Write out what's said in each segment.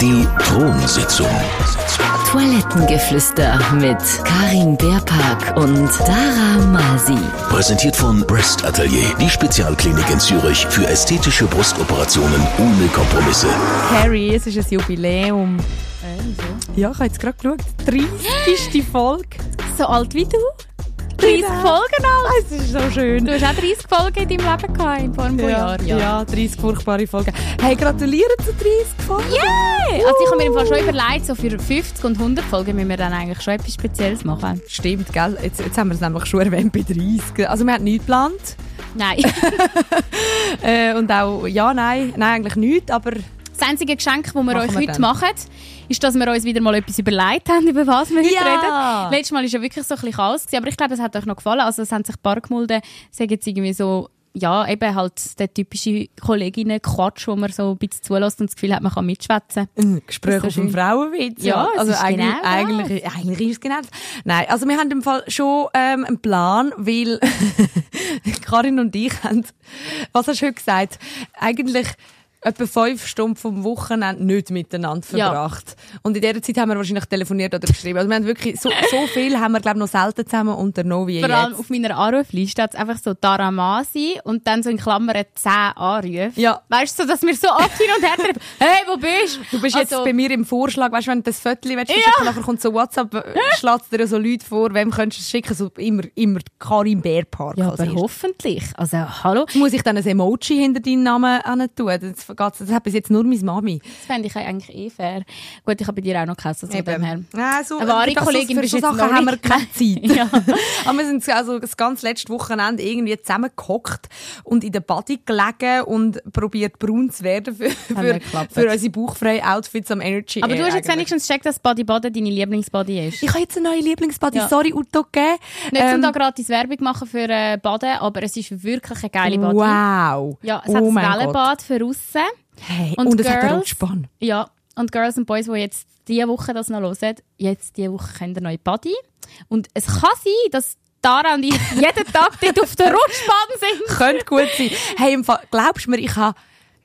Die Thronsitzung. Toilettengeflüster mit Karin Beerpark und Dara Masi. Präsentiert von Breast Atelier, die Spezialklinik in Zürich für ästhetische Brustoperationen ohne Kompromisse. Carrie, es ist ein Jubiläum. Ja, ich habe jetzt gerade geschaut. 30. Folge. So alt wie du? 30 Folgen alt? Es ist so schön. Du hast auch 30 Folgen in deinem Leben gehabt, in ein paar Ja, Jahren. ja. 30 furchtbare Folgen. Hey, gratuliere zu 30 Folgen. Yeah! Also ich habe mir im Fall schon überlegt, so für 50 und 100 Folgen müssen wir dann eigentlich schon etwas Spezielles machen. Stimmt, gell? Jetzt, jetzt haben wir es nämlich schon erwähnt bei 30. Also wir haben nichts geplant. Nein. Äh, und auch, ja, nein, nein, eigentlich nichts, aber Das einzige Geschenk, das wir Machen euch wir heute dann. machen, ist, dass wir uns wieder mal etwas überlegt haben, über was wir heute Ja. reden. Letztes Mal war ja wirklich so ein bisschen Chaos, aber ich glaube, es hat euch noch gefallen. Also es haben sich ein paar gemulden, sagen jetzt irgendwie so, ja, eben halt der typische Kolleginnen-Quatsch, wo man so ein bisschen zulässt und das Gefühl hat, man kann mitschwätzen. Gespräch auf dem. Frauenwitz. Ja, es also eigentlich, genau das. eigentlich, eigentlich ist es genau das. Nein, also wir haben im Fall schon ähm, einen Plan, weil Karin und ich haben, was hast du heute gesagt, eigentlich etwa fünf Stunden vom Wochenende nicht miteinander Ja. verbracht. Und in dieser Zeit haben wir wahrscheinlich telefoniert oder geschrieben. Also wir haben wirklich, so, so viel haben wir glaube noch selten zusammen unternommen wie Vor allem jetzt. auf meiner Anrufliste steht einfach so Taramasi und dann so in Klammern 10 Anrufe. Ja. Weißt du, so, dass wir so oft hin und her treffen. Hey, wo bist du? Du bist jetzt Also- bei mir im Vorschlag, weißt du, wenn du das Foto willst, Ja. verschicken, nachher kommt so WhatsApp, äh, schlägt dir ja so Leute vor, wem könntest du es schicken, so immer, immer Karin Bärpark. Ja, aber hoffentlich. Also, hallo. Muss ich dann ein Emoji hinter deinen Namen tun? Das, geht's- das hat bis jetzt nur meine Mami. Das fände ich eigentlich eh fair. Gut, ich habe bei dir auch noch so von dem her. Ja, so, Eine wahre das- Kollegin für bist so jetzt Sachen noch haben wir keine Zeit. Ja. Aber wir sind also das ganze letzte Wochenende irgendwie zusammengehockt und in der Body gelegen und probiert braun zu werden für, für, für unsere bauchfreien Outfits am Energy Aber du hast jetzt eigentlich. wenigstens gecheckt, dass Body Body deine Lieblingsbody ist. Ich habe jetzt eine neue Lieblingsbody, Ja. sorry, Uto, gegeben. Nicht Ähm, um da gratis Werbung machen für äh, Baden, aber es ist wirklich eine geile Body. Wow. Ja, es oh hat ein. Wellenbad für aussen. Hey, Und und, es hat einen Girls? Rutschbahn. Ja, und Girls and Boys, die jetzt diese Woche das noch hören, jetzt diese Woche können ihr neue Body. Und es kann sein, dass Tara und ich jeden Tag dort auf der Rutschbahn sind. Könnte gut sein. Hey, im Fall, glaubst du mir, ich habe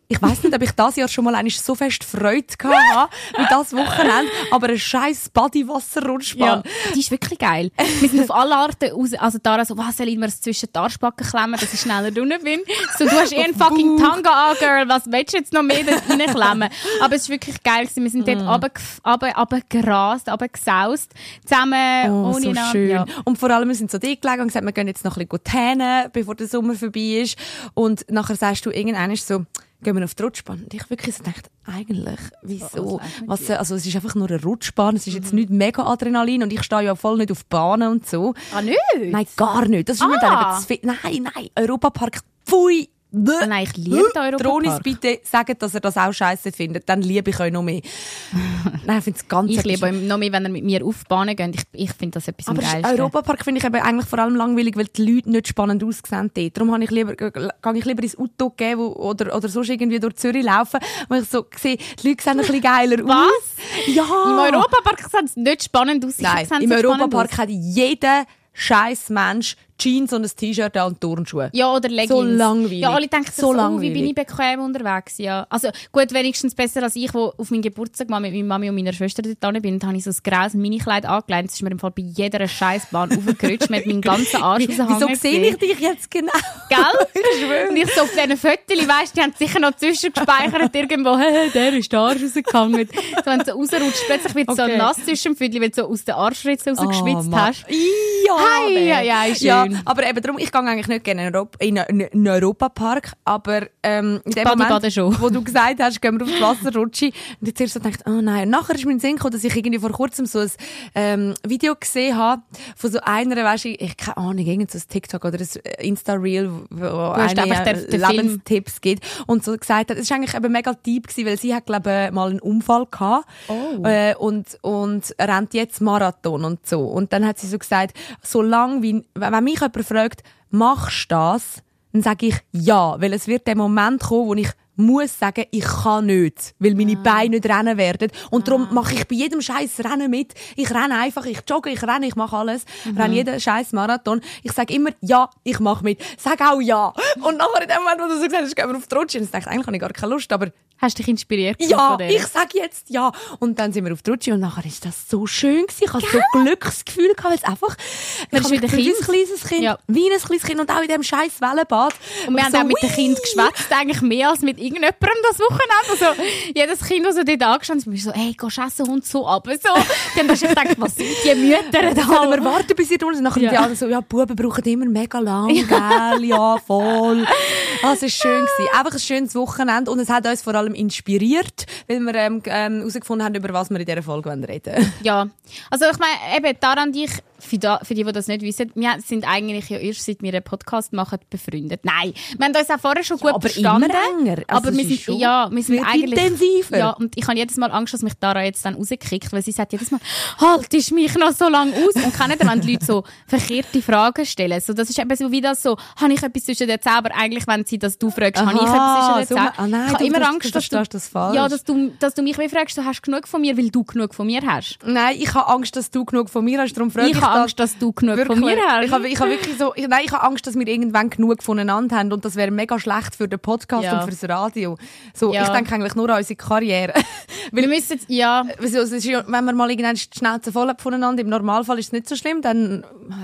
ich weiß nicht, ob ich das Jahr schon mal eigentlich so fest Freude gehabt habe, wie das Wochenende, aber ein scheiß Body-Wasser-Rutschbahn. die ist wirklich geil. Wir sind auf alle Arten raus. Also Tara so, was soll ich mir zwischen die Arschbacken klemmen, dass ich schneller drinnen bin? So, du hast eh einen fucking Tanga an, Girl. Was willst du jetzt noch mehr dort reinklemmen? Aber es ist wirklich geil gewesen. Wir sind dort Mm. runter, runter, runtergerast, runtergesaust. Zusammen, Oh, ohne so Namen. schön. Ja. Und vor allem, wir sind so dick gelegen und gesagt, wir gehen jetzt noch ein bisschen tänen, bevor der Sommer vorbei ist. Und nachher sagst du irgendwann so, gehen wir auf die Rutschbahn. Und ich wirklich so dachte, eigentlich, wieso? Was, also, es ist einfach nur eine Rutschbahn, es ist jetzt nicht mega Adrenalin und ich stehe ja voll nicht auf Bahnen und so. Ah, nicht? Nein, gar nicht. Das ist mir dann Ah. eben zu viel. Nein, nein, Europapark, pfui. Nein, ich liebe den Europapark. Dronis, bitte sagt, dass er das auch scheiße findet. Dann liebe ich euch noch mehr. Nein, ich finde es ganz Ich liebe ihn noch mehr, wenn er mit mir auf die Bahn geht. Ich, ich finde das etwas am aber geilsten. Europapark finde ich eben eigentlich vor allem langweilig, weil die Leute nicht spannend aussehen dort. Darum ich lieber, gehe ich lieber ins Auto gehen wo, oder, oder sonst irgendwie durch Zürich laufen, weil ich so sehe, die Leute sehen ein bisschen geiler aus. Was? Ja! Im Europapark sieht es nicht spannend aus. Nein, im Europapark hat jeder scheiß Mensch Jeans und ein T-Shirt an und Turnschuhe. Ja, oder Leggings. So langweilig. Ja, alle denken So so, wie bin ich bequem unterwegs. Ja. Also gut, wenigstens besser als ich, wo auf meinen Geburtstag mal mit meiner Mami und meiner Schwester dort bin. Und habe ich so ein graues Minikleid angelegt. Das ist mir im Fall bei jeder Scheißbahn aufgerutscht. Man hat meinen ganzen Arsch Wieso rausgehangen sehe ich dich jetzt genau? Gell? Und ich so auf diesen Fotos, weißt die haben sicher noch zwischengespeichert irgendwo, «Hä, der ist der Arsch rausgehangen. So, wenn du so rausrutscht, plötzlich wird es so Okay. nass zwischen dem Viertel, weil du so aus den Arschritzen rausgeschwitzt Oh, hast. Ja, nee. ja, ja, ja, schön. aber eben darum, ich gehe eigentlich nicht gerne in, Europa, in einen in einen Europapark, aber ähm, in dem Badi Moment, schon. wo du gesagt hast, gehen wir aufs Wasser rutschen, und jetzt erst so gedacht, oh nein, und nachher ist mir in Sinn gekommen, dass ich irgendwie vor kurzem so ein ähm, Video gesehen habe, von so einer, weißt du, ich keine Ahnung, irgend so ein TikTok oder ein Insta-Reel, wo hast eine Lebenstipps gibt und so gesagt hat, es ist eigentlich eben mega deep gewesen, weil sie hat, glaube ich, mal einen Unfall gehabt Oh. äh, und, und rennt jetzt Marathon und so. Und dann hat sie so gesagt, solange wie, wenn wenn mich jemand fragt, machst du das? Dann sage ich ja, weil es wird der Moment kommen, wo ich muss sagen, ich kann nicht, weil meine Beine nicht rennen werden. Und darum mache ich bei jedem scheiß Rennen mit. Ich renne einfach, ich jogge, ich renne, ich mache alles. Mhm. Renne jeden scheiß Marathon. Ich sage immer, ja, ich mache mit. Sag auch ja. Und nachher in dem Moment, wo du so gesagt hast, gehen wir auf die Rutsche, und ich dachte, eigentlich habe ich gar keine Lust, aber Hast du dich inspiriert? ja, ich sage jetzt ja. Und dann sind wir auf die Rutsche und nachher ist das so schön gewesen. Ich hatte so Glücksgefühl gehabt, weil es einfach, ich habe mich ein Kind. kleines Kind, Ja. wie ein kleines Kind und auch in dem scheiß Wellenbad. Und wir haben so, auch mit den ui. Kindern geschwätzt, eigentlich mehr als mit irgendjemandem das Wochenende. Also, jedes Kind, das so dort angestanden ist, so, hey, du essen und so ab. So. Dann hast du gedacht, was sind die Mütter da? Sollen wir warten, bis ihr? Und nachher Ja. die anderen so, ja, Buben brauchen immer mega lang, gell? Ja, voll. Ah, es war schön. Gewesen. Einfach ein schönes Wochenende. Und es hat uns vor allem inspiriert, weil wir ähm, ähm, herausgefunden haben, über was wir in dieser Folge wollen reden Ja, also ich meine, eben daran dich, für, da, für die, die das nicht wissen, wir sind eigentlich ja erst seit wir einen Podcast machen befreundet. Nein, wir haben uns auch vorher schon gut aber verstanden. immer enger. Also aber wir sind, ja, wir sind eigentlich intensiver. Ja, und ich habe jedes Mal Angst, dass mich Dara jetzt dann rauskickt, weil sie sagt jedes Mal, haltest mich noch so lange aus? Und kennen dann, wenn die Leute so verkehrte Fragen stellen. So, das ist eben so wie das so, habe ich etwas zwischen den Zähnen, aber eigentlich, wenn sie das du fragst, habe ich etwas zwischen den so- Zähnen. ah, nein, ich habe immer Angst, dass du, das falsch. ja, dass du, dass du mich fragst, du hast genug von mir, weil du genug von mir hast. Nein, ich habe Angst, dass du genug von mir hast. Darum frage ich, Ich. Angst, dass du genug Wirklich. von mir hast. Ich habe, ich habe wirklich so, ich, nein, ich habe Angst, dass wir irgendwann genug voneinander haben und das wäre mega schlecht für den Podcast Ja. und fürs Radio. So, Ja. ich denke eigentlich nur an unsere Karriere. Wir müssen ja, Also, wenn man mal irgendwann die Schnauze voll hat voneinander, im Normalfall ist es nicht so schlimm, dann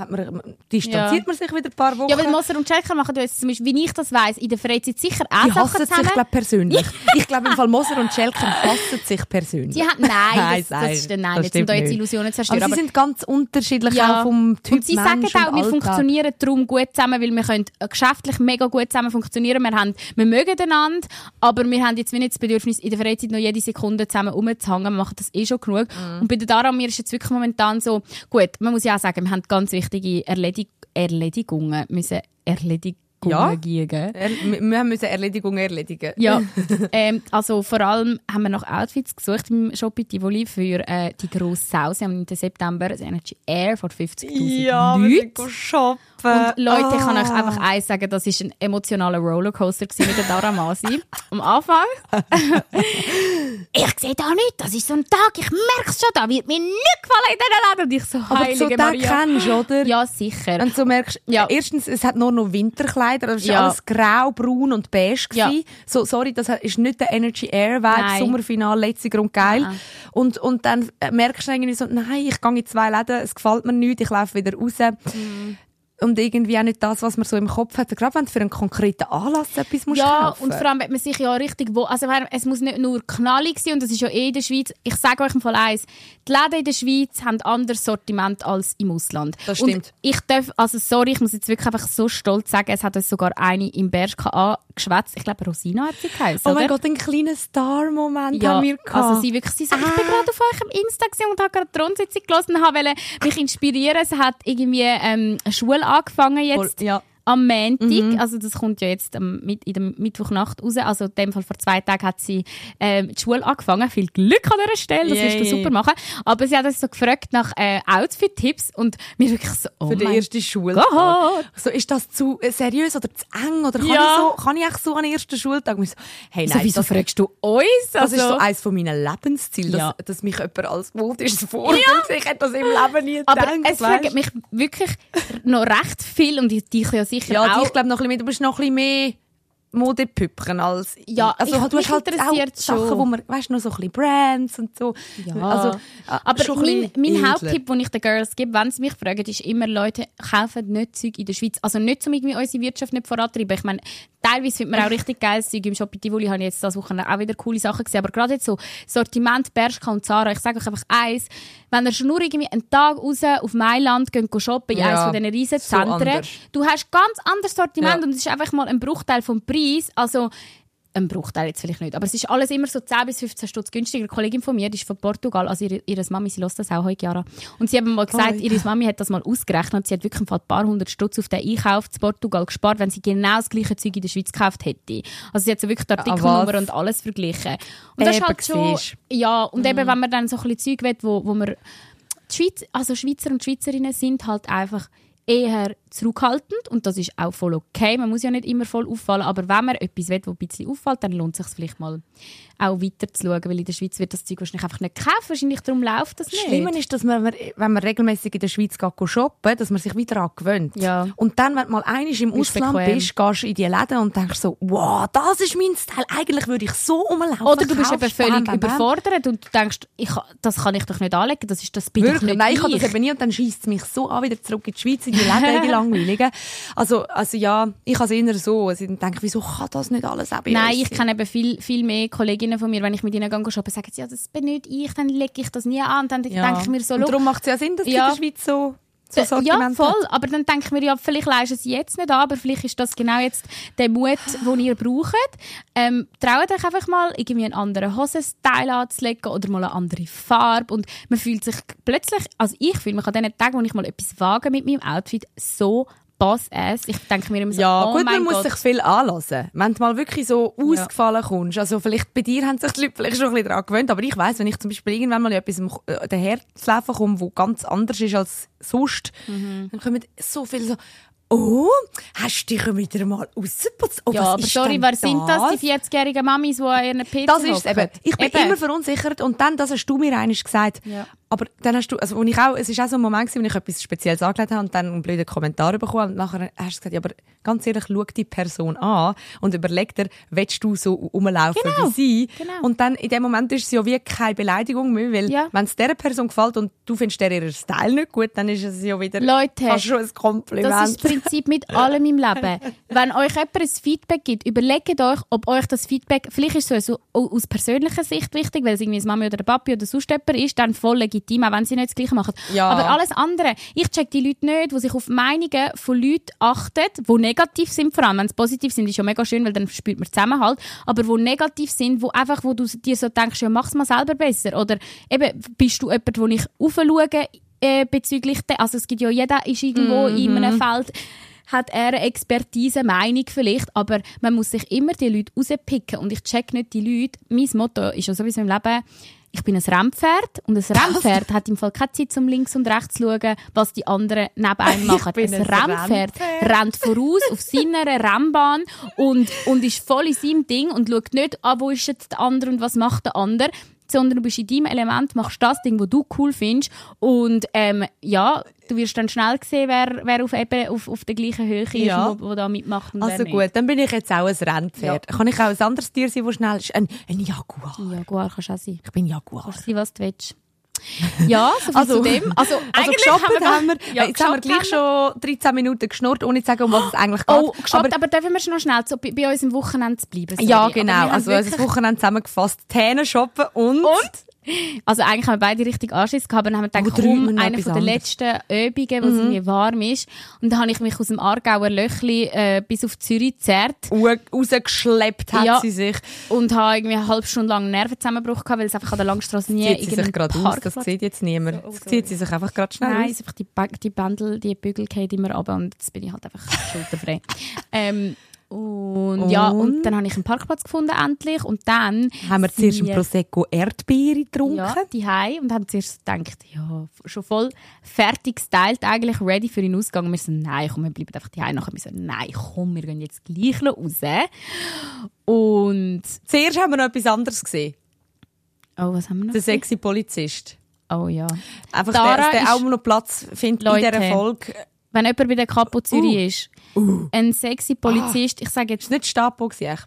man, distanziert Ja. man sich wieder ein paar Wochen. ja, weil Moser und Schelker machen jetzt zum Beispiel, wie ich das weiss, in der Freizeit sicher auch die hassen zusammen. sich, glaube persönlich. ich glaube, im Fall Moser und Schelker hassen sich persönlich. Die haben, nein, Nein, das, das ist dann nein, das jetzt sind da jetzt. Illusionen aber zerstört. sie sind ganz unterschiedlich ja. auch vom Typ und sie Mensch sagen auch, wir Alltag. funktionieren darum gut zusammen, weil wir können geschäftlich mega gut zusammen funktionieren. Wir, haben, wir mögen einander, aber wir haben jetzt nicht das Bedürfnis, in der Freizeit noch jede Sekunde zusammen rumzuhängen. Wir machen das eh schon genug. Mhm. Und bei der Dara mir ist jetzt wirklich momentan so, gut, man muss ja auch sagen, wir haben ganz wichtige Erledig Erledigungen müssen Erledigungen Ja. geben. Er, wir wir müssen Erledigungen erledigen. Ja, ähm, also vor allem haben wir nach Outfits gesucht im Shop in Tivoli für äh, die grosse Sau. Sie haben im September das Energy Air vor 50'000 Leuten. shoppen. Und Leute, ich kann Ah. euch einfach eins sagen, das war ein emotionaler Rollercoaster mit der Dara Masi. Am Anfang. ich sehe da nicht, das ist so ein Tag, ich merke es schon, da wird mir nicht gefallen in diesen Läden. Und ich so, Aber heilige so den Maria. kennst du, oder? Ja, sicher. Du so merkst, Ja. erstens, es hat nur noch Winterkleider, es ist Ja. alles grau, braun und beige Ja. So, sorry, das ist nicht der Energy Air Vibe. Sommerfinale, letzter und geil. Nein. Und, und dann äh, merkst du irgendwie so, nein, ich gehe in zwei Läden, es gefällt mir nicht, ich laufe wieder raus. Mhm. Und irgendwie auch nicht das, was man so im Kopf hat. Gerade wenn du für einen konkreten Anlass etwas musst Ja, kaufen und vor allem, wenn man sich ja richtig wo, also es muss nicht nur knallig sein, und das ist ja eh in der Schweiz. Ich sage euch im Fall eins, die Läden in der Schweiz haben anderes Sortiment als im Ausland. Das stimmt. Und ich darf, also sorry, ich muss jetzt wirklich einfach so stolz sagen, es hat uns sogar eine im Berg angeschwätzt. Ich glaube, Rosina hat sie geheißen, Oh mein oder? Gott, einen kleinen Star-Moment Ja, haben wir gehabt. also sie wirklich, sie so, ich bin gerade auf eurem Insta gewesen und habe gerade die Rundsitzung gelesen und habe wollte mich inspirieren. Sie hat irgendwie ähm, eine Schule angefangen jetzt. Ja. Am Montag, also das kommt ja jetzt am, mit, in der Mittwochnacht raus, also in dem Fall vor zwei Tagen hat sie ähm, die Schule angefangen. Viel Glück an dieser Stelle, das wirst du super machen. Aber sie hat uns so gefragt nach äh, Outfit-Tipps und mir wirklich so, oh für den mein ersten Schultag. Gott. So, ist das zu äh, seriös oder zu eng? Oder kann, Ja. ich, so, kann ich echt so an den ersten Schultag? Ich so, hey, So, nein, wieso das, fragst du uns? das ist Also- so eines von meinen Lebenszielen, dass, Ja. dass mich jemand als modisches Vorbild sieht. Ich hätte das im Leben nie Aber gedacht. es fragen weisst. mich wirklich noch recht viel und ich dich ja sicher Ja, auch. ich glaube noch ein bisschen mehr, du bist noch ein bisschen mehr Modepüppchen als ich. Ja, also ich- du mich hast halt auch Sachen, schon. wo man, weißt du, noch so ein bisschen Brands und so. Ja. Also, äh, Aber mein, mein. Haupttipp, den ich den Girls gebe, wenn sie mich fragen, ist immer, Leute, kaufen nicht Zeug in der Schweiz. Also nicht, um irgendwie unsere Wirtschaft nicht vorantreiben. Ich meine, teilweise findet man auch richtig geiles Zeug. Im Shop in Tivoli habe ich jetzt das Wochenende auch wieder coole Sachen gesehen. Aber gerade jetzt so Sortiment, Bershka und Zara, ich sage euch einfach eins, wenn ihr schon nur irgendwie einen Tag raus auf Mailand geht shoppen, in Ja, eines von diesen riesen so Zentren, anders. du hast ganz anderes Sortiment Ja. und es ist einfach mal ein Bruchteil vom Preis. Also, ein Bruchteil jetzt vielleicht nicht, aber es ist alles immer so 10 bis 15 Stutz günstiger. Eine Kollegin von mir, die ist von Portugal, also ihre, ihre Mami, sie lässt das auch heute Jahre. Und sie haben mal gesagt, Oh, ihre Mami hat das mal ausgerechnet und sie hat wirklich ein paar hundert Stutz auf den Einkauf zu Portugal gespart, wenn sie genau das gleiche Zeug in der Schweiz gekauft hätte. Also sie hat so wirklich die Artikelnummer und alles verglichen. Und das ist halt schon, ja, und Mhm. eben, wenn man dann so ein bisschen Zeug will, wo, wo man die Schweiz, also Schweizer und Schweizerinnen sind halt einfach eher zurückhaltend und das ist auch voll okay. Man muss ja nicht immer voll auffallen, aber wenn man etwas will, das ein bisschen auffällt, dann lohnt es sich vielleicht mal auch weiter zu schauen, weil in der Schweiz wird das Zeug wahrscheinlich einfach nicht gekauft, wahrscheinlich darum läuft das nicht. Schlimmer ist, dass man, wenn man regelmäßig in der Schweiz geht, shoppen, dass man sich wieder daran gewöhnt. Ja. Und dann, wenn du mal einig im Bist Ausland bequem. bist, gehst du in die Läden und denkst so, wow, das ist mein Style. Eigentlich würde ich so rumlaufen. Oder du bist eben völlig bam, bam, bam. überfordert und du denkst, ich, das kann ich doch nicht anlegen, das, ist, das bin doch Wirklich? nicht Nein, ich habe ich. das eben nie und dann schießt es mich so an, wieder zurück in die Schweiz, in die Läden, langweiligen. Also, also ja, ich habe es eher so. Also ich denke, wieso kann das nicht alles auch bei Nein, ich kenne eben viel, viel mehr Kolleginnen von mir, wenn ich mit ihnen gehe shoppen, sagen sie, ja, das bin nicht ich, dann lege ich das nie an. Und dann Ja. denke ich mir so, und «Schau, darum macht es ja Sinn, dass Ja. in der Schweiz so, so ja, Sortiment voll. hat. Aber dann denke ich mir, ja, vielleicht leisten sie jetzt nicht an, aber vielleicht ist das genau jetzt der Mut, den ihr braucht. Ähm, traut euch einfach mal, irgendwie einen anderen Hosenstyle anzulegen oder mal eine andere Farbe. Und man fühlt sich plötzlich, also ich fühle mich an den Tagen, wo ich mal etwas wage mit meinem Outfit, so Boss-ass. Ich denke mir immer so, Ja, oh gut, man muss Gott. sich viel anlassen. Wenn du mal wirklich so ausgefallen kommst, also vielleicht bei dir haben sich die Leute vielleicht schon ein bisschen daran gewöhnt, aber ich weiss, wenn ich zum Beispiel irgendwann mal in etwas äh, daherzulaufen komme, wo ganz anders ist als sonst, Mhm. dann kommen so viele so, oh, hast du dich wieder mal rausgeputzt? Oh, ja, was aber sorry, wer sind das, die 40-jährigen Mamis, die an ihren PC Das ist eben. Ich bin Eben. immer verunsichert und dann, das hast du mir eigentlich gesagt. Ja. Aber dann hast du, also wo ich auch, es ist auch so ein Moment gewesen, wo ich etwas Spezielles angelegt habe und dann einen blöden Kommentar bekommen und nachher hast du gesagt, ja, aber ganz ehrlich, schau die Person an und überleg dir, willst du so rumlaufen Genau. wie sie? Genau. Und dann, in dem Moment ist es ja wie keine Beleidigung mehr, weil Ja. wenn es dieser Person gefällt und du findest der ihren Style nicht gut, dann ist es ja wieder Leute, fast schon ein Kompliment. Das ist das Prinzip mit allem im Leben. Wenn euch jemand ein Feedback gibt, überlegt euch, ob euch das Feedback, vielleicht ist es so aus persönlicher Sicht wichtig, weil es irgendwie eine Mami oder ein Papi oder sonst jemand ist, dann voll legitim, auch wenn sie nicht das Gleiche machen. Ja. Aber alles andere, ich check die Leute nicht, die sich auf Meinungen von Leuten achten, die negativ sind, vor allem wenn sie positiv sind, ist ja mega schön, weil dann spürt man Zusammenhalt, aber wo negativ sind, wo einfach, wo du dir so denkst, ja, mach's mal selber besser. Oder eben, bist du jemand, wo ich aufschaue, äh, bezüglich der, also es gibt ja jeder ist irgendwo in einem Feld hat er eine Expertise, Meinung vielleicht, aber man muss sich immer die Leute rauspicken und ich check nicht die Leute. Mein Motto ist ja sowieso im Leben, ich bin ein Rennpferd und ein Rennpferd hat im Fall keine Zeit, um links und rechts zu schauen, was die anderen neben einem machen. ein ein Rennpferd Rennpferd. rennt voraus auf seiner Rennbahn und, und ist voll in seinem Ding und schaut nicht an, wo ist jetzt der andere und was macht der andere, sondern du bist in deinem Element, machst das Ding, das du cool findest und ähm, ja, du wirst dann schnell sehen, wer, wer auf, eben, auf, auf der gleichen Höhe Ja. ist, wo, wo da mitmacht und also gut, dann bin ich jetzt auch ein Rennpferd. Kann ich auch ein anderes Tier sein, das schnell ist? Ein, ein Jaguar. Jaguar kannst du auch sein. Ich bin Jaguar. Kannst sein, was du willst. Ja, so viel Also- zu dem. Also, Also eigentlich geshoppt haben wir, ja, jetzt haben wir gleich haben schon 13 Minuten geschnurrt, ohne zu sagen, um was es eigentlich geht. Oh, geshoppt, aber, dürfen wir schon noch schnell zu, bei, bei uns im Wochenende bleiben? Sorry. ja, Aber genau. wir haben Also unser Wochenende zusammengefasst. Tänen shoppen und... Und? Also eigentlich haben wir beide richtig Anschiss gehabt, aber dann haben wir Oh, gedacht, komm, eine von der letzten Übungen, wo es irgendwie warm ist. Und dann habe ich mich aus dem Aargauer Löchli äh, bis auf Zürich gezerrt Rausgeschleppt hat Ja. sie sich. und habe irgendwie eine halbe Stunde lang einen Nervenzusammenbruch gehabt, weil es einfach an der Langstrasse nie Zieht sie sich gerade aus, das sieht jetzt niemand. Oh, Das sorry. zieht sie sich einfach gerade schnell Nein, aus. einfach die, Ba- die Bändel, die Bügel gehen immer runter und jetzt bin ich halt einfach schulterfrei. ähm, und, ja, Und? und dann habe ich einen Parkplatz gefunden endlich und dann Haben wir zuerst sind ein Prosecco Erdbeere getrunken? Ja, die Hause und haben zuerst gedacht, ja, schon voll fertig gestylt, eigentlich ready für den Ausgang. Und wir so, nein, komm, wir bleiben einfach die Hause. Nachher wir so, nein, komm, wir gehen jetzt gleich raus. Und, Zuerst haben wir noch etwas anderes gesehen. oh, was haben wir noch? Der gesehen? sexy Polizist. Oh ja. Einfach, Dara der, der auch noch Platz findet Leute. in dieser Folge. Wenn jemand bei der Kapo Zürich Uh. ist, ein sexy Polizist, ich sage jetzt, Das war nicht Stapo, gewesen,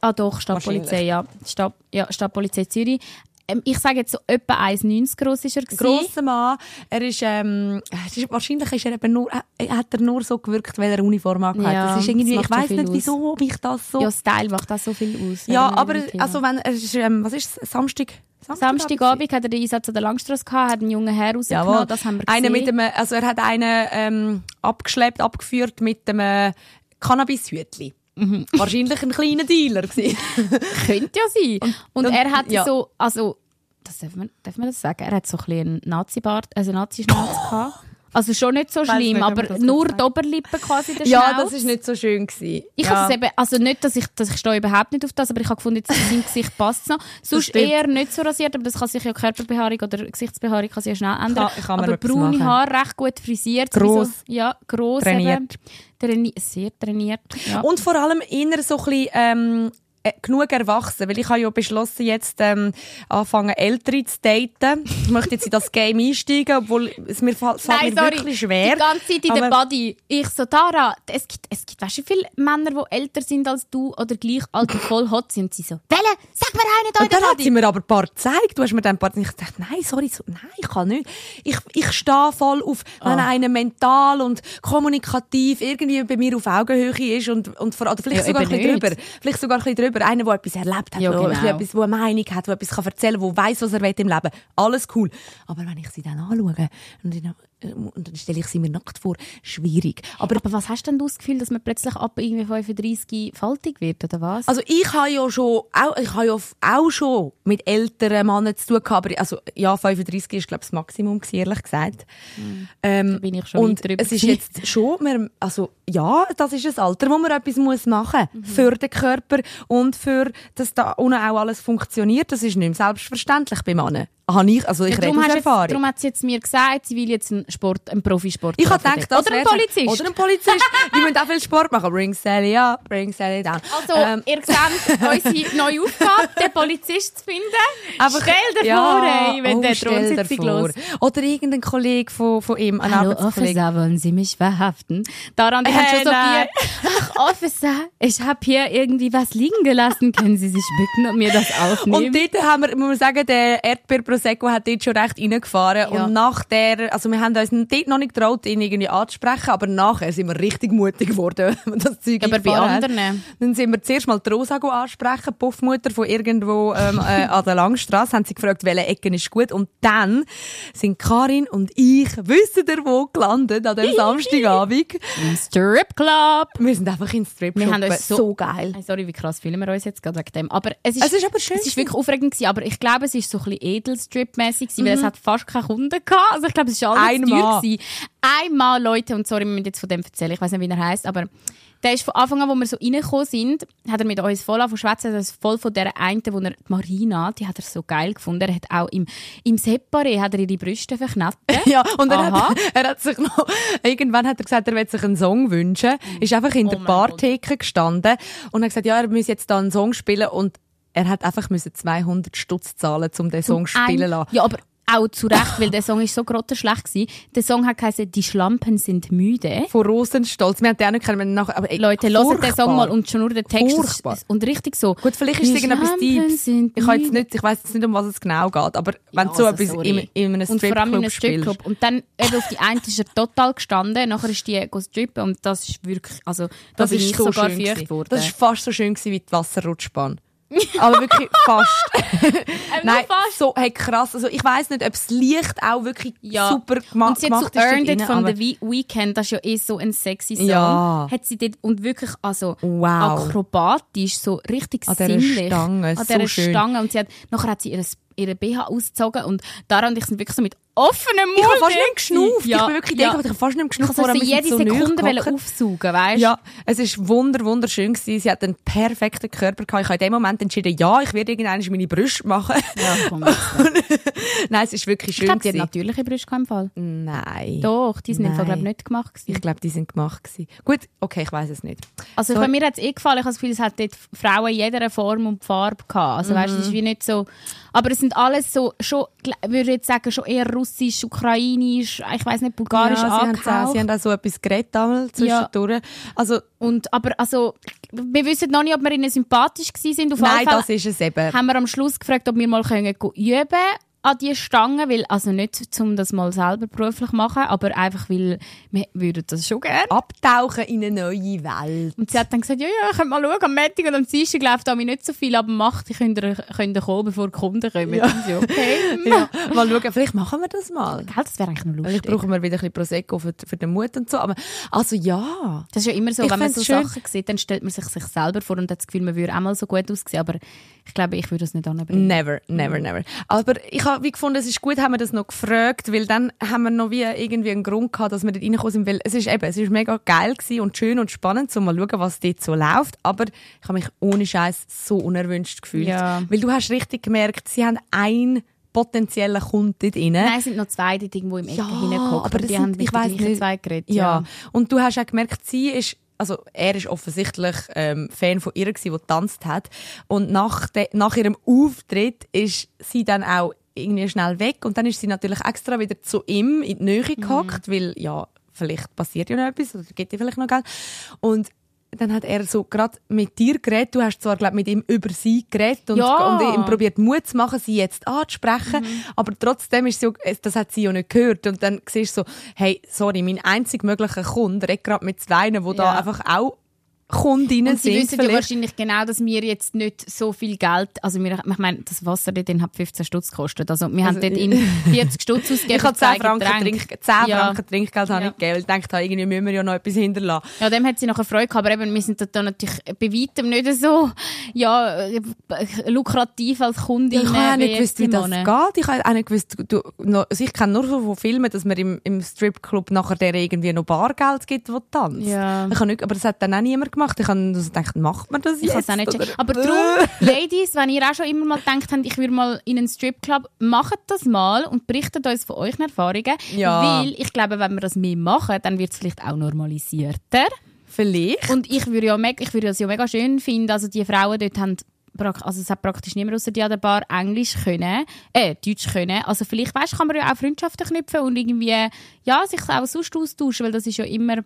ah doch, Stadtpolizei, ja. Stadt, ja, Stadtpolizei Zürich. Ähm, ich sage jetzt so etwa 1,90 groß ist er gewesen. grosser Mann. Er ist, ähm, ist, wahrscheinlich ist er eben nur, äh, hat er nur so gewirkt, weil er Uniform angehabt Ja, hat. Das ist irgendwie, das ich weiß schon nicht, viel wieso, ob ich das so. Ja, Style macht auch so viel aus. Ja, aber, ihm- also wenn, es ist, ähm, was ist? Samstag? Samstagabend hat er den Einsatz an der Langstrasse gehabt, hat einen jungen Herr rausgenommen, Jawohl. das haben wir gesehen. Einer mit einem, also er hat einen ähm, abgeschleppt, abgeführt mit einem Cannabis-Hütli. Mhm. Wahrscheinlich ein kleiner Dealer gewesen. Könnte ja sein. Und, und- er hat ja. so, also, das darf man, darf man das sagen? Er hat so ein bisschen einen Nazi-Bart, also Nazi-Schnauz gehabt. Also schon nicht so schlimm, nicht, aber nur die Oberlippe quasi der Ja, Schnauz. das ist nicht so schön gewesen. Ich ja. habe es eben, also nicht, dass ich, dass ich stehe überhaupt nicht auf das, aber ich habe gefunden, jetzt in seinem Gesicht passt es noch. Sonst eher nicht so rasiert, aber das kann sich ja Körperbehaarung oder Gesichtsbehaarung kann sich ja schnell ändern. Kann- kann aber braune. Haare recht gut frisiert. Gross. sowieso. Ja, gross Trainiert. Eben. Traini sehr trainiert. Ja. Und vor allem inner so ein bisschen, ähm, äh, genug erwachsen, weil ich habe ja beschlossen, jetzt ähm, anfangen, Ältere zu daten. Ich möchte jetzt in das Game einsteigen, obwohl es mir fällt, Nein, mir wirklich schwer. die ganze Zeit in der Body. Ich so, Tara, es gibt, es gibt, weißt du, viele Männer, die älter sind als du oder gleich alt und voll hot sind. Und sie so, Welle, sag mir einen da in der dann hat sie mir aber ein paar gezeigt. Du hast mir dann ein paar ich dachte, nein, sorry, so, nein, ich kann nicht. Ich, ich stehe voll auf, wenn Ah. einer mental und kommunikativ irgendwie bei mir auf Augenhöhe ist und, und vor, oder vielleicht Ja, sogar ein bisschen nicht. drüber. Vielleicht sogar ein bisschen drüber. Einer, der etwas erlebt hat, Ja, der, genau. bisschen etwas, der eine Meinung hat, der etwas kann erzählen kann, der weiss, was er will im Leben. Alles cool. Aber wenn ich sie dann anschaue und, dann- und dann stelle ich sie mir nackt vor, schwierig. Aber Aber was hast denn du das Gefühl, dass man plötzlich ab irgendwie 35 faltig wird, oder was? Also ich habe ja schon, auch, ich habe ja auch schon mit älteren Männern zu tun gehabt, aber also, ja, 35 ist, glaube ich, das Maximum gewesen, ehrlich gesagt. Ähm, bin ich schon und drüber es ist jetzt schon, wir, also ja, das ist ein Alter, wo man etwas muss machen muss. Mhm. Für den Körper und für, dass da unten auch alles funktioniert. Das ist nicht mehr selbstverständlich bei Männern. Habe ich, also ich Ja, rede darum, aus du jetzt, Erfahrung. darum hat sie jetzt mir gesagt, sie will jetzt einen Sport, einen Profisport Ich habe gedacht, das Oder ein. Polizist. Oder ein Polizist. Die müssen auch viel Sport machen. Bring Sally up, bring Sally down. Also, Ähm, ihr seht unsere neue Aufgabe, den Polizist zu finden. Einfach- stell dir Ja, vor, hey, wenn oh, der Thronsitzung vor. los. Oder irgendein Kollege von, von ihm, ein Hallo. Officer, wollen Sie mich verhaften? Daran, Äh, haben schon so. Ach, Officer, ich habe hier irgendwie was liegen gelassen. Können Sie sich bücken und mir das aufnehmen? Und dort haben wir, muss man sagen, der Erdbeer Prosecco hat dort schon recht reingefahren. Ja. Und nach der, also wir haben uns dort noch nicht getraut, ihn irgendwie anzusprechen, aber nachher sind wir richtig mutig geworden, wenn das Zeug Aber bei anderen? Dann sind wir zuerst mal die Rosa ansprechen, die Puffmutter von irgendwo ähm, äh, an der Langstrasse, haben sie gefragt, welche Ecken ist gut. Und dann sind Karin und ich, wissen ihr wo, gelandet an dem Samstagabend. Im Strip Club. Wir sind einfach ins Strip Wir haben uns so, so geil. Hey, Sorry, wie krass fühlen wir uns jetzt gerade wegen dem. Aber es ist, Es ist aber schön Es ist wirklich aufregend gewesen, aber ich glaube, es ist so ein bisschen Edelstrip-mäßig gewesen, weil es hat fast keine Kunden gehabt. Also ich glaube, es ist alles Ein teuer. Einmal Leute, und sorry, wir müssen jetzt von dem erzählen, ich weiß nicht, wie er heißt, aber der ist von Anfang an, wo wir so reingekommen sind, hat er mit uns voll von schwätzen, also voll von der einen, wo er, die Marina, die hat er so geil gefunden. Er hat auch im, im Separé hat er ihre Brüste verknappt. Ja, und er hat, er hat sich noch, irgendwann hat er gesagt, er will sich einen Song wünschen, ist einfach in der Oh Bartheke gestanden und hat gesagt, ja, er muss jetzt da einen Song spielen und er hat einfach müssen 200 Stutz zahlen, um den Song spielen zu lassen. Ja, aber auch zu Recht, weil der Song ist so grottenschlecht gewesen. Der Song hat geheißen «Die Schlampen sind müde». Von Rosenstolz. Wir haben den auch nicht kennen, nachher, aber ey, Leute, hört den Song mal und schon nur den Text. Furchtbar. Und richtig so. Gut, vielleicht ist es irgendetwas Deeps. Ich, habe jetzt nicht, ich weiss jetzt nicht, um was es genau geht, aber wenn du so Also, etwas sorry. in, in einem und vor allem in einem Stripclub. Stripclub. Und dann eben auf die eine ist er total gestanden, nachher ist die strippen und das ist wirklich, also da Das ist so sogar schön feucht. Das ist fast so schön gewesen wie die Wasserrutschbahn. Aber wirklich fast. Nein, fast. so hey, krass. Also ich weiss nicht, ob das Licht auch wirklich ja. super gema und sie hat gemacht so ist. Earned It von The We Weekend, das ist ja eh so ein sexy Song. Ja. Hat sie dort, und wirklich, also, Wow. akrobatisch, so richtig An sinnlich. Stange, An so dieser schön. Stange. Und sie hat, nachher hat sie ihre, ihre BH ausgezogen und daran und ich sind wirklich so mit offenem Mund. Ich habe fast nicht geschnauft. gewesen. Ich bin wirklich ja. ja. ich habe fast nicht Ich geschnauft. so wir jede so Sekunde aufsaugen, weißt? Ja, es ist wunder, wunderschön gewesen. Sie hat einen perfekten Körper gehabt. Ich habe in dem Moment entschieden, ja, ich werde irgendwann meine Brüste machen. Ja, komm. Nein, es ist wirklich Ich schön glaube, sie hat natürliche Brüste im Fall. Nein. Doch, die sind im Fall, glaube nicht gemacht gewesen. Ich glaube, die sind gemacht gewesen. Gut, okay, ich weiß es nicht. Also So- bei mir hat es eh gefallen. Ich habe das Gefühl, es hat dort Frauen jeder Form und Farbe gehabt. Also weißt, es ist wie nicht so... Aber es sind alles so, schon, würde ich jetzt sagen, schon eher russisch, ukrainisch, ich weiß nicht, bulgarisch ja, sie, haben, angehaucht. auch- sie haben auch so etwas geredet damals zwischendurch. Also, Und, aber also, wir wissen noch nicht, ob wir ihnen sympathisch gewesen sind. Auf nein, das ist es eben. haben wir am Schluss gefragt, ob wir mal können üben an die Stangen, weil, also nicht, um das mal selber beruflich machen, aber einfach, weil wir würden das schon gerne. Abtauchen in eine neue Welt. Und sie hat dann gesagt, ja, ja, könnt mal schauen, am Montag und am Dienstag läuft da nicht so viel, aber macht, ich könnt ihr, könnt ihr kommen, bevor die Kunden kommen. Ja. So, okay. Ja, mal schauen, vielleicht machen wir das mal. Gell, das wäre eigentlich noch Vielleicht lustig. brauchen wir wieder ein bisschen Prosecco für, für den Mut und so. Aber, also ja. Das ist ja immer so, Ich wenn man so schön. Sachen sieht, dann stellt man sich sich selber vor und hat das Gefühl, man würde auch mal so gut aussehen, aber ich glaube, ich würde das nicht anbringen. Never, never, never. Aber ich habe wie gefunden, es ist gut, haben wir das noch gefragt, weil dann haben wir noch wie irgendwie einen Grund gehabt, dass wir dort reingekommen sind, weil es ist eben, es ist mega geil gewesen und schön und spannend, um mal schauen, was dort so läuft, aber ich habe mich ohne Scheiß so unerwünscht gefühlt, Ja. weil du hast richtig gemerkt, sie haben einen potenziellen Kunden dort rein. Nein, es sind noch zwei dort irgendwo im Ecken Ja, hingeguckt. aber die sind- haben mit ich weiss nicht. zwei geredet. Ja. Und du hast auch gemerkt, sie ist, also er ist offensichtlich ähm, Fan von ihr gewesen, die getanzt hat. Und nach, de, nach ihrem Auftritt ist sie dann auch irgendwie schnell weg und dann ist sie natürlich extra wieder zu ihm in die Nähe Mhm. gehockt, weil ja, vielleicht passiert ja noch etwas oder gibt ihr vielleicht noch Geld. Und dann hat er so gerade mit dir geredet. Du hast zwar glaub, mit ihm über sie geredet und, Ja. und ihm probiert Mut zu machen, sie jetzt anzusprechen. Aber trotzdem ist sie, auch- das hat sie ja nicht gehört. Und dann siehst du so, hey, sorry, mein einzig möglicher Kunde redet gerade mit zwei, da Ja. einfach auch Kundinnen Und sie sind. wissen ja wahrscheinlich genau, dass wir jetzt nicht so viel Geld, also wir, ich meine, das Wasser dort hat 15 Stutz gekostet. Also wir haben dort in 40 Stutz ausgegeben. ich habe für zwei 10 Franken. Trink, 10 Ja. Franken Trinkgeld habe Ja. ich gegeben, weil ich dachte, irgendwie müssen wir ja noch etwas hinterlassen. Ja, dem hat sie nachher Freude gehabt, aber eben, wir sind da natürlich bei weitem nicht so, ja, äh, lukrativ als Kundin. Ich habe auch nicht gewusst, wie das geht. Ich habe auch nicht gewusst, du, noch, also ich kenne nur so von Filmen, dass man im, im Stripclub nachher der irgendwie noch Bargeld gibt, wo tanzt. Ja. Ich habe nicht, aber das hat dann auch niemand gemacht. Ich habe also gedacht, macht man das Ich jetzt? auch nicht oder? Aber darum, Ladies, wenn ihr auch schon immer mal gedacht habt, ich würde mal in einen Stripclub, macht das mal und berichtet uns von euren Erfahrungen. Ja. Weil ich glaube, wenn wir das mehr machen, dann wird es vielleicht auch normalisierter. Vielleicht. Und ich würde ja mega, ich würde es ja mega schön finden, also die Frauen dort haben also es hat praktisch niemand außer die an der Bar Englisch können, äh, Deutsch können. Also vielleicht, weißt, kann man ja auch Freundschaften knüpfen und irgendwie, ja, sich auch sonst austauschen, weil das ist ja immer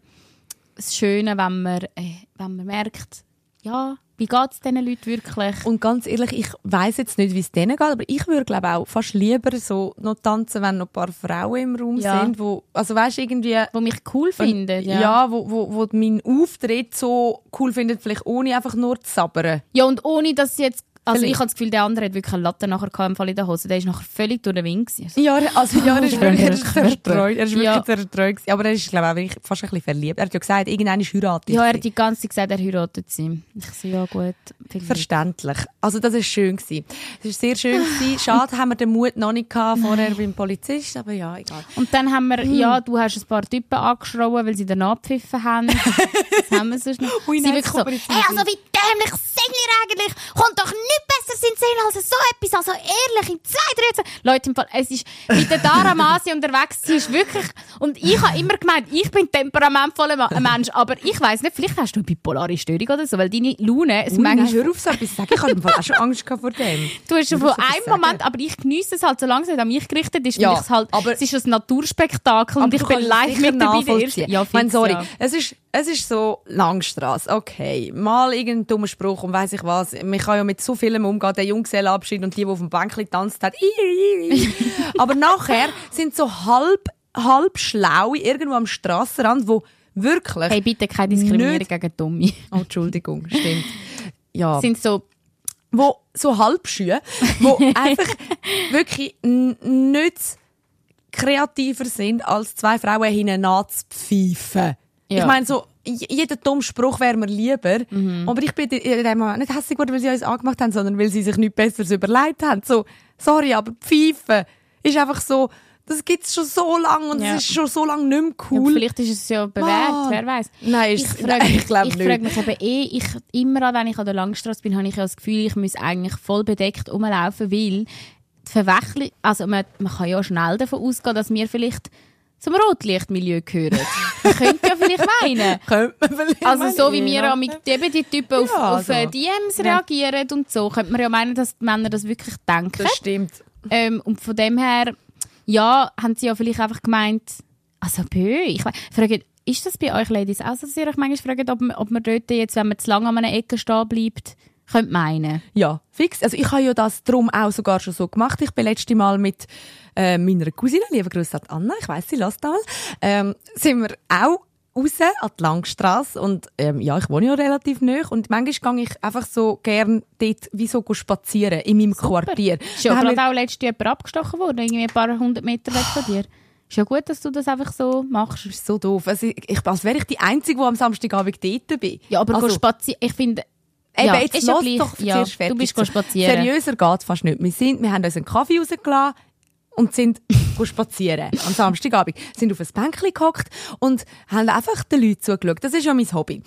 das Schöne, wenn man, äh, wenn man merkt, ja, wie geht es diesen Leuten wirklich? Und ganz ehrlich, ich weiß jetzt nicht, wie es denen geht, aber ich würde glaube auch fast lieber so noch tanzen, wenn noch ein paar Frauen im Raum Ja. sind, wo, also weißt irgendwie, Wo mich cool finden. ja, Ja. wo, wo, wo meinen Auftritt so cool findet, vielleicht ohne einfach nur zu sabbern. ja, und ohne, dass sie jetzt, also Vielleicht. ich habe das Gefühl, der andere hat wirklich eine Latte nachher gehabt im Fall in der Hose. Der ist nachher völlig durch den Wind. gewesen. Ja, er- also ja, er ist wirklich er zerstreut. Er ist wirklich Ja. zerstreut. gewesen. Aber er ist, glaube ich, fast ein bisschen verliebt. Er hat ja gesagt, irgendwann ist heiratet. Ja, er hat die ganze Zeit gesagt, er heiratet sie. Ich so, ja gut. vielleicht. Verständlich. Also das ist schön gewesen. Es ist sehr schön gewesen. Schade, haben wir den Mut noch nicht gehabt vorher beim Polizist, aber ja, egal. Und dann haben wir, Hm. ja, du hast ein paar Typen angeschrien, weil sie dann abpfiffen haben. das haben wir sonst noch. Ui, sie nein, wirklich so, hey, also wie dämlich sind ihr eigentlich? Kommt doch nicht besser in den Sinn als so etwas. Also ehrlich, in zwei, drei, zwei. Leute, im Fall, es ist mit der Dara Masi unterwegs, sie ist wirklich, und ich habe immer gemeint, ich bin ein temperamentvoller Mensch, aber ich weiss nicht, vielleicht hast du eine bipolare Störung oder so, weil deine Laune, es Ui, nein, hör auf so etwas zu sagen. Ich habe im Fall auch schon Angst vor dem. Du hast schon von einem sagen. Moment, aber ich geniesse es halt, solange es nicht an mich gerichtet ist, Ja, es halt, aber- es ist ein Naturspektakel und ich bin live mit dabei. Ja, fix, sorry, ja. es ist es ist so Langstrasse, okay. Mal irgendein dummer Spruch und weiß ich was. Man kann ja mit so vielem umgehen, der Junggesellenabschied und die, die auf dem Bänkchen tanzt hat. Aber nachher sind so halb, halb schlaue irgendwo am Strassenrand, wo wirklich... Hey, bitte keine Diskriminierung Nicht- gegen Tommy. Oh, Entschuldigung, stimmt. Ja. sind so, wo so Halbschühe, wo einfach wirklich n- nicht kreativer sind, als zwei Frauen hintereinander zu pfeifen. Ja. Ich meine, so, jeder dumme Spruch wäre mir lieber. Mhm. Aber ich bin in dem Moment nicht hässlich geworden, weil sie uns angemacht haben, sondern weil sie sich nichts Besseres überlegt haben. So, sorry, aber pfeifen ist einfach so, das gibt's schon so lange und Ja. es ist schon so lange nicht mehr ja, cool. vielleicht ist es ja bewährt, Mann. wer weiß. Nein, Ich frage mich, ich glaube ich frage mich eben eh, ich, immer wenn ich an der Langstrasse bin, habe ich ja das Gefühl, ich muss eigentlich voll bedeckt rumlaufen, weil die Verwechslung, also man, man kann ja schnell davon ausgehen, dass wir vielleicht zum Rotlichtmilieu gehören. könnte ja vielleicht meinen. Könnte man vielleicht Also so wie wir ja. mit eben die Typen auf, Ja, auf äh, also. DMs Ja. reagieren und so, könnte man ja meinen, dass die Männer das wirklich denken. Das stimmt. Ähm, und von dem her, ja, haben sie ja vielleicht einfach gemeint, also bö, ich frage, ist das bei euch Ladies auch so, dass ihr euch manchmal fragt, ob, man- ob man dort jetzt, wenn man zu lange an einer Ecke stehen bleibt, könnt meinen? Ja, fix. Also ich habe ja das drum auch sogar schon so gemacht. Ich bin letzte Mal mit äh, meiner Cousine, liebe Grüße an Anna, ich weiss, sie lässt mal, ähm, sind wir auch raus an die Langstrasse und ähm, ja, ich wohne ja relativ nah und manchmal gehe ich einfach so gern dort wie so spazieren in meinem Quartier. Ist ja gerade wir- auch letztes Jahr jemand abgestochen worden, irgendwie ein paar hundert Meter weg von dir. Ist ja gut, dass du das einfach so machst. Das ist so doof. Also ich, ich, als wäre ich die Einzige, die am Samstagabend dort bin. Ja, aber also, spazieren, ich finde, Eben, ja, jetzt ist ja gleich. doch ja, du bist spazieren. Seriöser geht fast nicht. Wir, sind, wir haben uns einen Kaffee rausgelassen und sind spazieren am Samstagabend. Sind auf ein Bänkchen gehockt und haben einfach den Leuten zugeschaut. Das ist ja mein Hobby.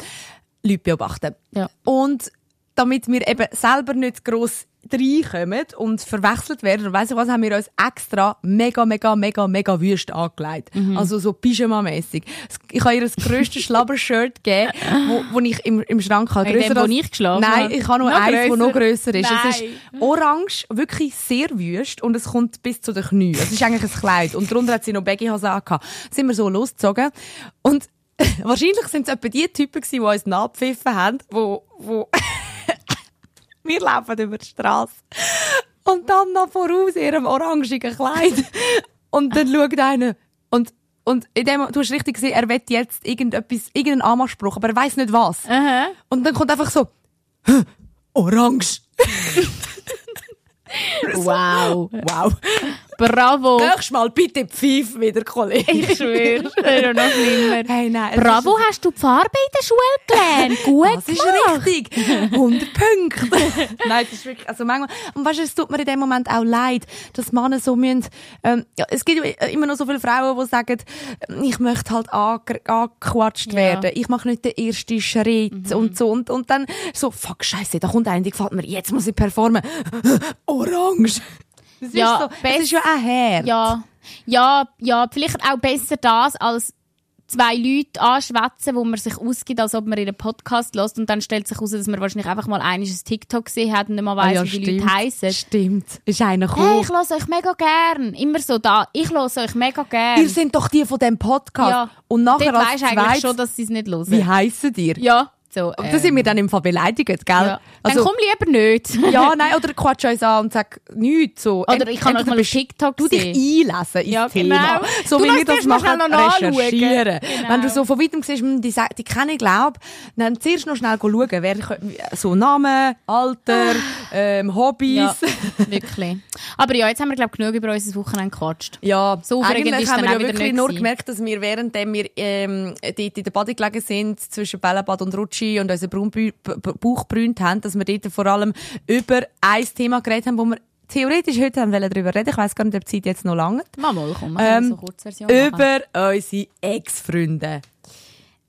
Leute beobachten. Ja. Und damit wir eben selber nicht gross reinkommen und verwechselt werden, und weiss ich was, haben wir uns extra mega, mega, mega, mega wüst angelegt. Also so Pyjama-mässig. Ich habe ihr das grösste Schlabber-Shirt gegeben, wo, wo ich im, im Schrank habe. In dem, Grösser wo als- ich geschlafen Nein, ich habe noch Noch eins, das noch grösser? grösser ist. Es ist Nein. orange, wirklich sehr wüst und es kommt bis zu den Knien. Es ist eigentlich ein Kleid und darunter hat sie noch Baggy-Hose angehabt. Sind wir so losgezogen und wahrscheinlich sind es etwa die Typen gewesen, die uns nachgepfiffen haben, wo, wo wir laufen über die Straße und dann noch voraus in ihrem orangigen Kleid und dann schaut einer und und in dem, du hast richtig gesehen, er will jetzt irgendetwas, irgendeinen Anmachspruch, aber er weiß nicht was. Aha. Und dann kommt einfach so, «Hä? Orange. Wow. Wow. Bravo. Nächstes Mal bitte pfeif wieder, Kollege. Ich schwöre, wäre noch schlimmer. Hey, nein, Bravo, hast du die Farbe in der Schule gelernt? Gut Das ist gemacht. richtig. 100 Punkte. Nein, das ist wirklich, also manchmal, und weißt du, es tut mir in dem Moment auch leid, dass Männer so müssen, ähm, ja, es gibt immer noch so viele Frauen, die sagen, ähm, ich möchte halt ange- angequatscht Ja. werden, ich mache nicht den ersten Schritt und so, und, und dann so, fuck, scheiße, da kommt einer, die gefällt mir, jetzt muss ich performen. Orange. Das Ja, ist so, es ist ja auch her. Ja, ja, ja, vielleicht auch besser das als zwei Leute anschwätzen, wo man sich ausgibt, als ob man einen Podcast lässt und dann stellt sich heraus, dass man wahrscheinlich einfach mal einiges TikTok gesehen hat und nicht mal Ah weiss, ja, wie die stimmt. Leute heissen. Stimmt. Ist einer Hey, gekommen. ich höre euch mega gern. Immer so da. Ich höre euch mega gern. Ihr sind doch die von dem Podcast. ja. Und nachher als weisst du eigentlich schon, dass sie es nicht hören. wie heissen ihr? Ja, so. Und da sind wir dann im Fall beleidigt, gell? ja. Also, dann komm lieber nicht. ja, nein, oder quatsch uns an und sag nichts so. Oder ich kann euch mal TikTok Du dich einlesen ins Ja, Thema. genau. So Du wie wir das machen, recherchieren. Genau. Wenn du so von weitem siehst, hm, die, die kenne ich, glaub, dann zuerst noch schnell schauen, wer, so Namen, Alter, ähm, Hobbys. Ja, wirklich. Aber ja, jetzt haben wir, glaube ich, genug über unser Wochenende gequatscht. Ja, So eigentlich haben wir ja wieder wirklich nur gewesen. gemerkt, dass wir währenddem wir ähm, dort in der Bade gelegen sind, zwischen Bällebad und Rutschi und unseren Bauch brünt haben, dass wir dort vor allem über ein Thema geredet haben, wo wir theoretisch heute haben wollen darüber reden. Ich weiss gar nicht, ob die Zeit jetzt noch lange. Mal, mal, komm, Ähm, ähm, so Kurzversion machen. Über unsere Ex-Freunde.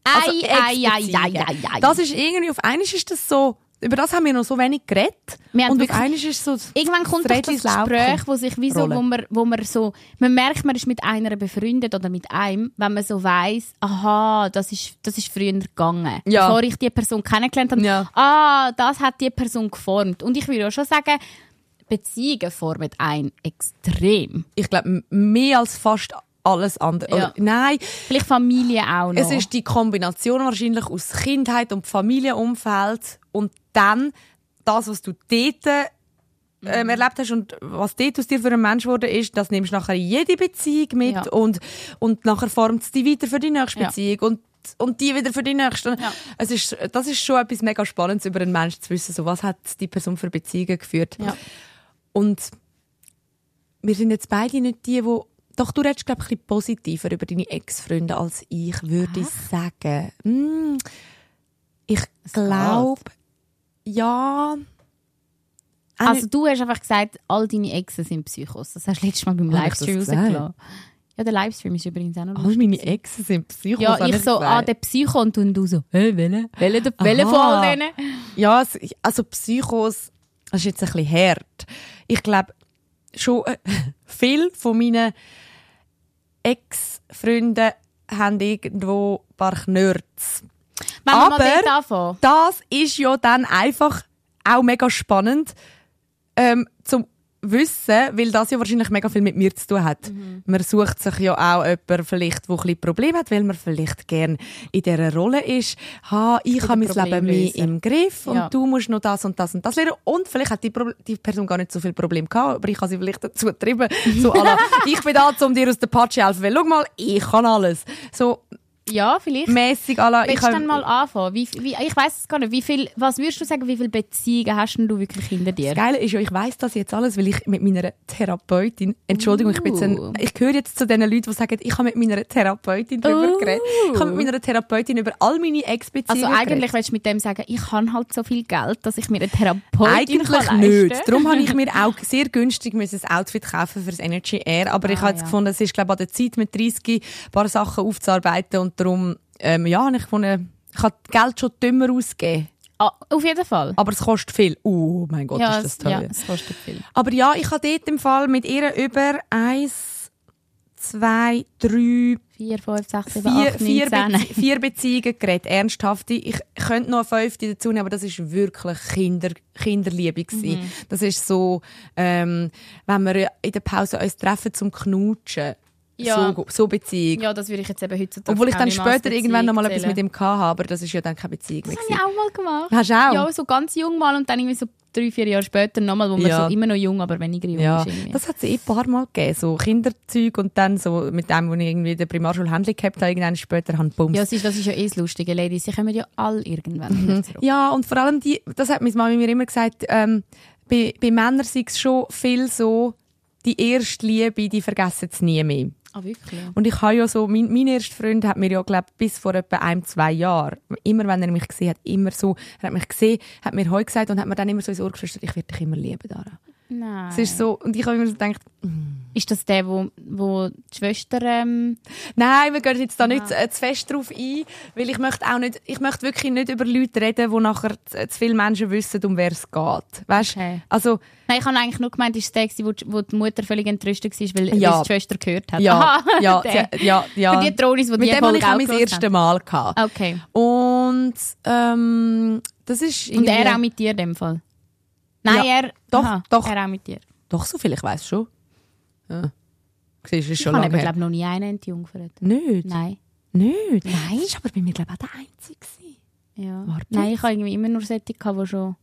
Ei, Also ei, ei, ei, Ex-Beziehungen. ei, ei. Das ist irgendwie, auf einmal ist das so, über das haben wir noch so wenig geredet. Und wirklich- ist so, Irgendwann kommt das Laub Gespräch, wo sich wie so, wo man, wo man so, man merkt, man ist mit einer befreundet oder mit einem, wenn man so weiss, aha, das ist, das ist früher gegangen. Ja. Bevor ich die Person kennengelernt habe, Ja. ah, das hat die Person geformt. Und ich würde auch schon sagen, Beziehungen formen einen extrem. ich glaube, mehr als fast alles andere. Ja. Nein, Vielleicht Familie auch noch. Es ist die Kombination wahrscheinlich aus Kindheit und Familienumfeld und dann das, was du dort ähm, erlebt hast und was dort aus dir für ein Mensch geworden ist, das nimmst du nachher in jede Beziehung mit Ja. und, und nachher formt es dich weiter für die nächste Ja. Beziehung und und die wieder für die nächste. Ja. Es ist, das ist schon etwas mega Spannendes über einen Menschen zu wissen, so was hat die Person für Beziehungen geführt. Ja. Und wir sind jetzt beide nicht die, wo doch du redest glaube ich positiver über deine Ex-Freunde als ich, würde ich sagen. Mm, ich glaube, ja. Also du hast einfach gesagt, all deine Exen sind Psychos. Das hast du letztes Mal beim Livestream gesagt? rausgelassen. Ja, der Livestream ist übrigens auch noch all lustig. meine Exen sind Psychos. Ja, ich so, ah, der Psycho und du, und du so, hä, welche? Welche, welche von all denen? Ja, also Psychos, das ist jetzt ein bisschen hart. Ich glaube, schon äh, viel von meinen Ex-Freunden haben irgendwo ein paar Knörz. Aber-. Das ist ja dann einfach auch mega spannend ähm, zum wissen, weil das ja wahrscheinlich mega viel mit mir zu tun hat. Mhm. Man sucht sich ja auch jemanden vielleicht, der ein bisschen Probleme hat, weil man vielleicht gern in dieser Rolle ist. Ha, ich habe mein Leben mehr im Griff und Ja. du musst noch das und das und das lernen. Und vielleicht hat die, Pro die Person gar nicht so viel Problem gehabt, aber ich habe sie vielleicht dazu getrieben. So, la, ich bin da, um dir aus der Patsche zu helfen, weil schau mal, ich kann alles. So, Ja, vielleicht. mäßig à la, ich du dann mal anfangen? Wie, wie, ich weiß es gar nicht. Wie viel, was würdest du sagen, wie viele Beziehungen hast denn du wirklich hinter dir? Das Geile ist ja, ich weiss das jetzt alles, weil ich mit meiner Therapeutin, Entschuldigung, ich bin jetzt ein, Uh. ich gehöre jetzt zu den Leuten, die sagen, ich habe mit meiner Therapeutin darüber Uh. geredet. Ich habe mit meiner Therapeutin über all meine Ex-Beziehungen Also eigentlich geredet. willst du mit dem sagen, ich habe halt so viel Geld, dass ich mir eine Therapeutin Eigentlich kann nicht. Darum habe ich mir auch sehr günstig müssen ein Outfit kaufen für das Energy Air. Aber ich Ah, habe jetzt ja. gefunden, es ist glaube ich, an der Zeit mit 30 ein paar Sachen aufzuarbeiten und darum, ähm, ja, ich gefunden, ich habe Geld schon dümmer ausgegeben. Ah, auf jeden Fall. Aber es kostet viel. Oh mein Gott, ja, ist das teuer. ja, es kostet viel. Aber ja, ich habe dort im Fall mit ihr über eins, zwei, drei, Vier, fünf, sechs, sieben, vier, acht, vier, neun, zehn. Bezie vier Beziehungen geredet. Ernsthafte. Ich könnte noch eine fünfte dazu nehmen, aber das ist wirklich Kinder, Kinderliebe gewesen. Mhm. Das ist so, ähm, wenn wir in der Pause uns treffen zum Knutschen. Ja. So, so Beziehung. Ja, das würde ich jetzt eben heutzutage Obwohl ich dann später irgendwann noch mal etwas mit ihm hatte, aber das ist ja dann keine Beziehung mehr. Das habe ich auch mal gemacht. Hast du auch? Ja, so ganz jung mal und dann irgendwie so drei, vier Jahre später nochmal, wo man Ja. so immer noch jung, aber weniger jung Ja, ist. Irgendwie. das hat es eh ein paar Mal gegeben. So Kinderzeug und dann so mit dem, wo ich irgendwie in der Primarschule Händchen gehabt habe, irgendwann später haben Bums. ja, das ist, das ist ja eh das Lustige, Ladies. Sie kommen ja alle irgendwann Mhm. zurück. Ja, und vor allem die, das hat meine Mami mir immer gesagt, ähm, bei, bei Männern sei es schon viel so, die erste Liebe, die vergessen sie nie mehr. Ah, wirklich? Und ich habe ja so, mein, mein erster Freund hat mir ja, glaub, bis vor etwa ein, zwei Jahren, immer wenn er mich gesehen hat, immer so, er hat mich gesehen, hat mir heute gesagt und hat mir dann immer so ins Ohr geflüstert, ich werde dich immer lieben, Dara. Nein. Es ist so, und ich habe immer so gedacht, Ist das der, wo, wo die Schwester... Ähm, Nein, wir gehen jetzt da nicht äh, zu fest drauf ein, weil ich möchte auch nicht, ich möchte wirklich nicht über Leute reden, wo nachher zu, zu viele Menschen wissen, um wer es geht. Weißt? Okay. Also, Nein, ich habe eigentlich nur gemeint, ist der, wo, die- wo die Mutter völlig entröstet war, weil, Ja. weil die Schwester gehört hat. ja, Aha, ja, ja, ja. Für die Tronis, die Mit die dem habe ich auch mein erstes. Mal gehabt. Okay. Und ähm, das ist Und er auch mit dir in dem Fall? Nein, Ja, er... doch, Aha, doch. Er auch mit dir. Doch, so viel, ich weiß schon. Ja. Siehst ist Ich schon habe eben, her. glaube noch nie einen entjungfert. Nicht? Nein. Nicht? Nein? Das war aber bei mir, glaube ich, auch der Einzige. Ja. Warte Nein, ich habe irgendwie immer nur solche die schon,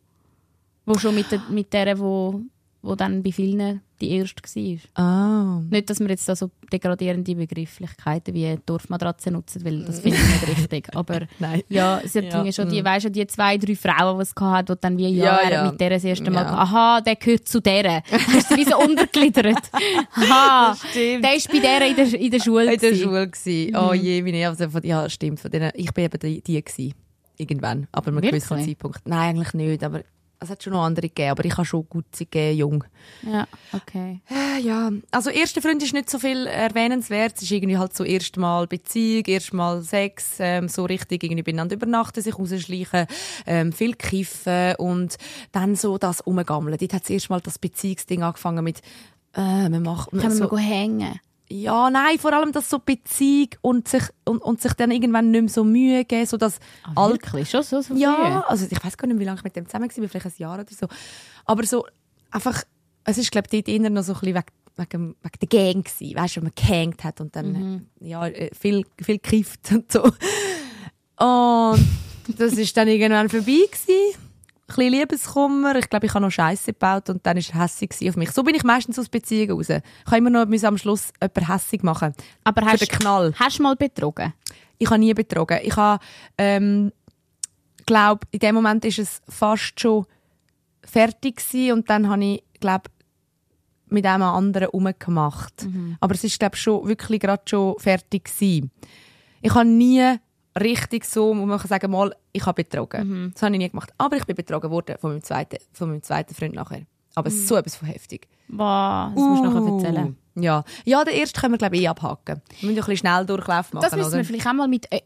wo schon mit, der, mit der, wo, wo dann bei vielen die erste war. Ah. Nicht, dass wir jetzt da so degradierende Begrifflichkeiten wie Dorfmatratze nutzen, weil das finde ich nicht richtig. Aber Nein. ja, es hat Ja, schon die, mm. weißt du, die zwei, drei Frauen, die es gehabt hat, die dann wie, ja, Ja, ja. mit der das erste Mal, Ja. aha, der gehört zu der. Hast du wie so untergliedert. Aha, der ist bei der in der, in der Schule. in der gewesen. Schule gsi. Oh je, meine also von, ja stimmt. Von denen, ich bin eben die, die gsi. Irgendwann, aber an einem Wirklich? gewissen Zeitpunkt. Nein, eigentlich nicht, aber es hat schon noch andere gegeben, aber ich habe schon gut gegeben, jung. Ja, okay. Äh, ja, also erster Freund ist nicht so viel erwähnenswert. Es ist irgendwie halt so erstmal Beziehung, erstmal Sex, ähm, so richtig irgendwie beieinander übernachten, sich rausschleichen, ähm, viel kiffen und dann so das umgammeln. Dort hat es erstmal das Beziehungsding angefangen mit äh, man macht Können wir so, mal hängen? Ja, nein, vor allem das so Beziehung und sich, und, und sich dann irgendwann nicht mehr so Mühe geben, so das Ah, wirklich? Schon so, so ja, also ich weiß gar nicht, wie lange ich mit dem zusammen war, vielleicht ein Jahr oder so. Aber so einfach, es ist glaube ich dort eher noch so ein bisschen wegen, wegen, wegen der Gang gewesen, weißt du, wenn man gehängt hat und dann Mhm. ja äh, viel viel gekifft und so. Und das ist dann irgendwann vorbei gewesen. Ein bisschen Liebeskummer. Ich glaube, ich habe noch Scheiße gebaut und dann war er hässig auf mich. So bin ich meistens aus Beziehungen raus. Ich kann immer noch am Schluss jemanden hässig machen. Aber Für hast, den Knall. hast du mal betrogen? Ich habe nie betrogen. Ich habe, ähm, glaube, in dem Moment ist es fast schon fertig gewesen und dann habe ich, glaube mit einem anderen umgemacht. Aber es ist, glaube schon wirklich gerade schon fertig gewesen. Ich habe nie richtig so, muss man sagen, mal, ich habe betrogen. Das habe ich nie gemacht. Aber ich bin betrogen worden von meinem zweiten, von meinem zweiten Freund nachher. Aber so etwas von heftig. Boah, das musst du Uh. erzählen. Ja, ja den ersten können wir, glaube ich, eh abhaken. Wir müssen ja ein bisschen schnell Durchlauf machen. Das müssen oder? wir vielleicht auch mal mit... Äh,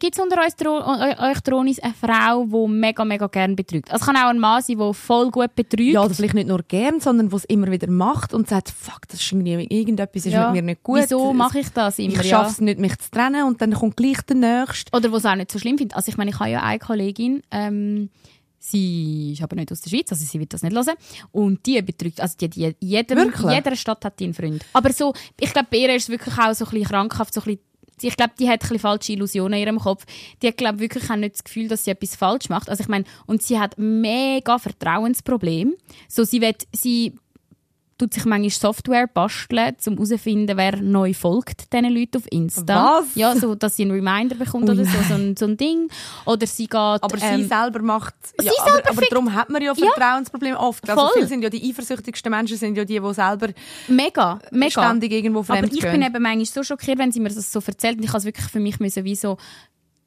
Gibt es unter uns Dro eu- euch Dronis eine Frau, die mega, mega gerne betrügt? Also es kann auch ein Mann sein, der voll gut betrügt. Ja, oder vielleicht nicht nur gern, sondern was immer wieder macht und sagt, fuck, das ist irgendwie, irgendetwas ist Ja. mit mir nicht gut. Wieso mache ich das immer? Ich ja? schaffe es nicht, mich zu trennen und dann kommt gleich der Nächste. Oder was auch nicht so schlimm findet. Also ich meine, ich habe ja eine Kollegin, ähm, sie ist aber nicht aus der Schweiz, also sie wird das nicht hören. Und die betrügt, also die, die, jedem, jeder Stadt hat einen Freund. Aber so, ich glaube, bei ihr ist wirklich auch so ein bisschen krankhaft, so ein bisschen ich glaube, die hat ein bisschen falsche Illusionen in ihrem Kopf. Die hat, glaube wirklich auch nicht das Gefühl, dass sie etwas falsch macht. Also ich meine, und sie hat mega Vertrauensproblem. So, sie wird, sie tut sich manchmal Software basteln, um herauszufinden, wer neu folgt diesen Leuten auf Insta. Was? Ja, so, dass sie einen Reminder bekommt oder so, so ein, so ein Ding. Oder sie geht... Aber sie ähm, selber macht. sie Ja, aber, selber aber fickt- darum hat man ja Vertrauensprobleme oft. Also Voll. viele sind ja die eifersüchtigsten Menschen sind ja die, die selber Mega, mega. ständig irgendwo Aber fremd ich gehen. bin eben manchmal so schockiert, wenn sie mir das so erzählt. Und ich habe es wirklich für mich müssen, wie so,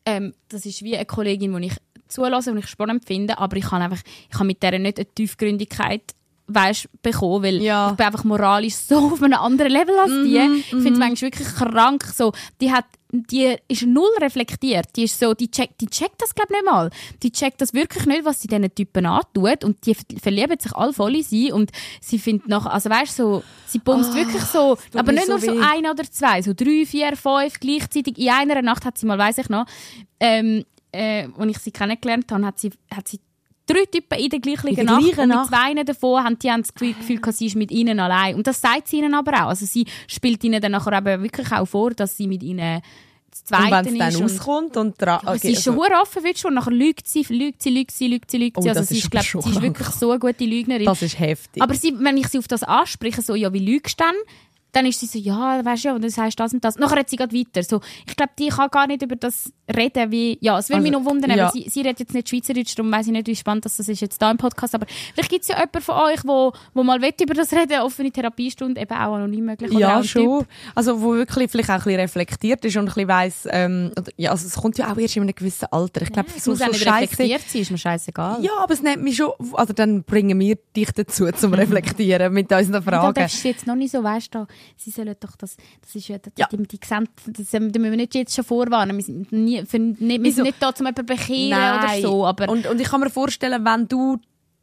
ähm, das ist wie eine Kollegin, die ich zulasse und ich spannend finde, aber ich kann einfach, ich habe mit der nicht eine Tiefgründigkeit weißt, bekommen, weil Ja. ich bin einfach moralisch so auf einem anderen Level als die. Mhm, ich finde es manchmal wirklich krank. So, die hat, die ist null reflektiert. Die ist so, die checkt, die checkt das glaube nicht mal. Die checkt das wirklich nicht, was sie diesen Typen antut und die ver- verlieben sich alle voll in sie und sie findet nach, also weißt so, sie bumst wirklich so, aber nicht so nur so weh. ein oder zwei, so drei, vier, fünf gleichzeitig. In einer Nacht hat sie mal, weiß ich noch, ähm, äh, als ich sie kennengelernt habe, hat sie, hat sie drei Typen in der gleichen In der Nacht gleichen und mit zwei davon haben die haben das Gefühl, Gefühl sie ist mit ihnen allein. Und das sagt sie ihnen aber auch. Also sie spielt ihnen dann nachher eben wirklich auch vor, dass sie mit ihnen und wenn es dann ist. Und dran. aber sie ist schon hure offen, wird schon. Nachher lügt sie, lügt sie, lügt sie, lügt sie, lügt Oh, sie. Also das sie ist glaub, sie ist wirklich so eine gute Lügnerin. Das ist heftig. Aber sie, wenn ich sie auf das anspreche, so, ja, wie lügst du denn? Dann ist sie so, ja, weißt du ja, und das heißt das und das. Nachher hat sie gerade weiter. So, ich glaube, die kann gar nicht über das reden, wie, ja, es würde mich Also, noch wundern, ja. sie, sie redet jetzt nicht Schweizerdeutsch, darum weiss ich nicht, wie spannend das ist jetzt da im Podcast, aber vielleicht gibt es ja jemanden von euch, wo, wo mal will über das reden, offene Therapiestunde, eben auch anonym möglich. ja, schon. Typ. Also, wo wirklich vielleicht auch ein bisschen reflektiert ist und ein bisschen weiss, ähm, ja, also es kommt ja auch erst in einem gewissen Alter. Ich glaube, Es so, muss so auch nicht Scheisse. reflektiert sein, ist mir scheißegal. Ja, aber es nimmt mich schon, also dann bringen wir dich dazu zum Reflektieren mit unseren Und Fragen. darfst du jetzt noch nicht so, weißt du, sie sollen doch das, das ist ja, die, Ja. die, die, sehen- das, da müssen wir nicht jetzt schon vorwarnen. Wir sind, nie, für, nicht, wir sind nicht da, um jemanden zu bekehren oder so, aber und, und ich kann mir vorstellen, wenn du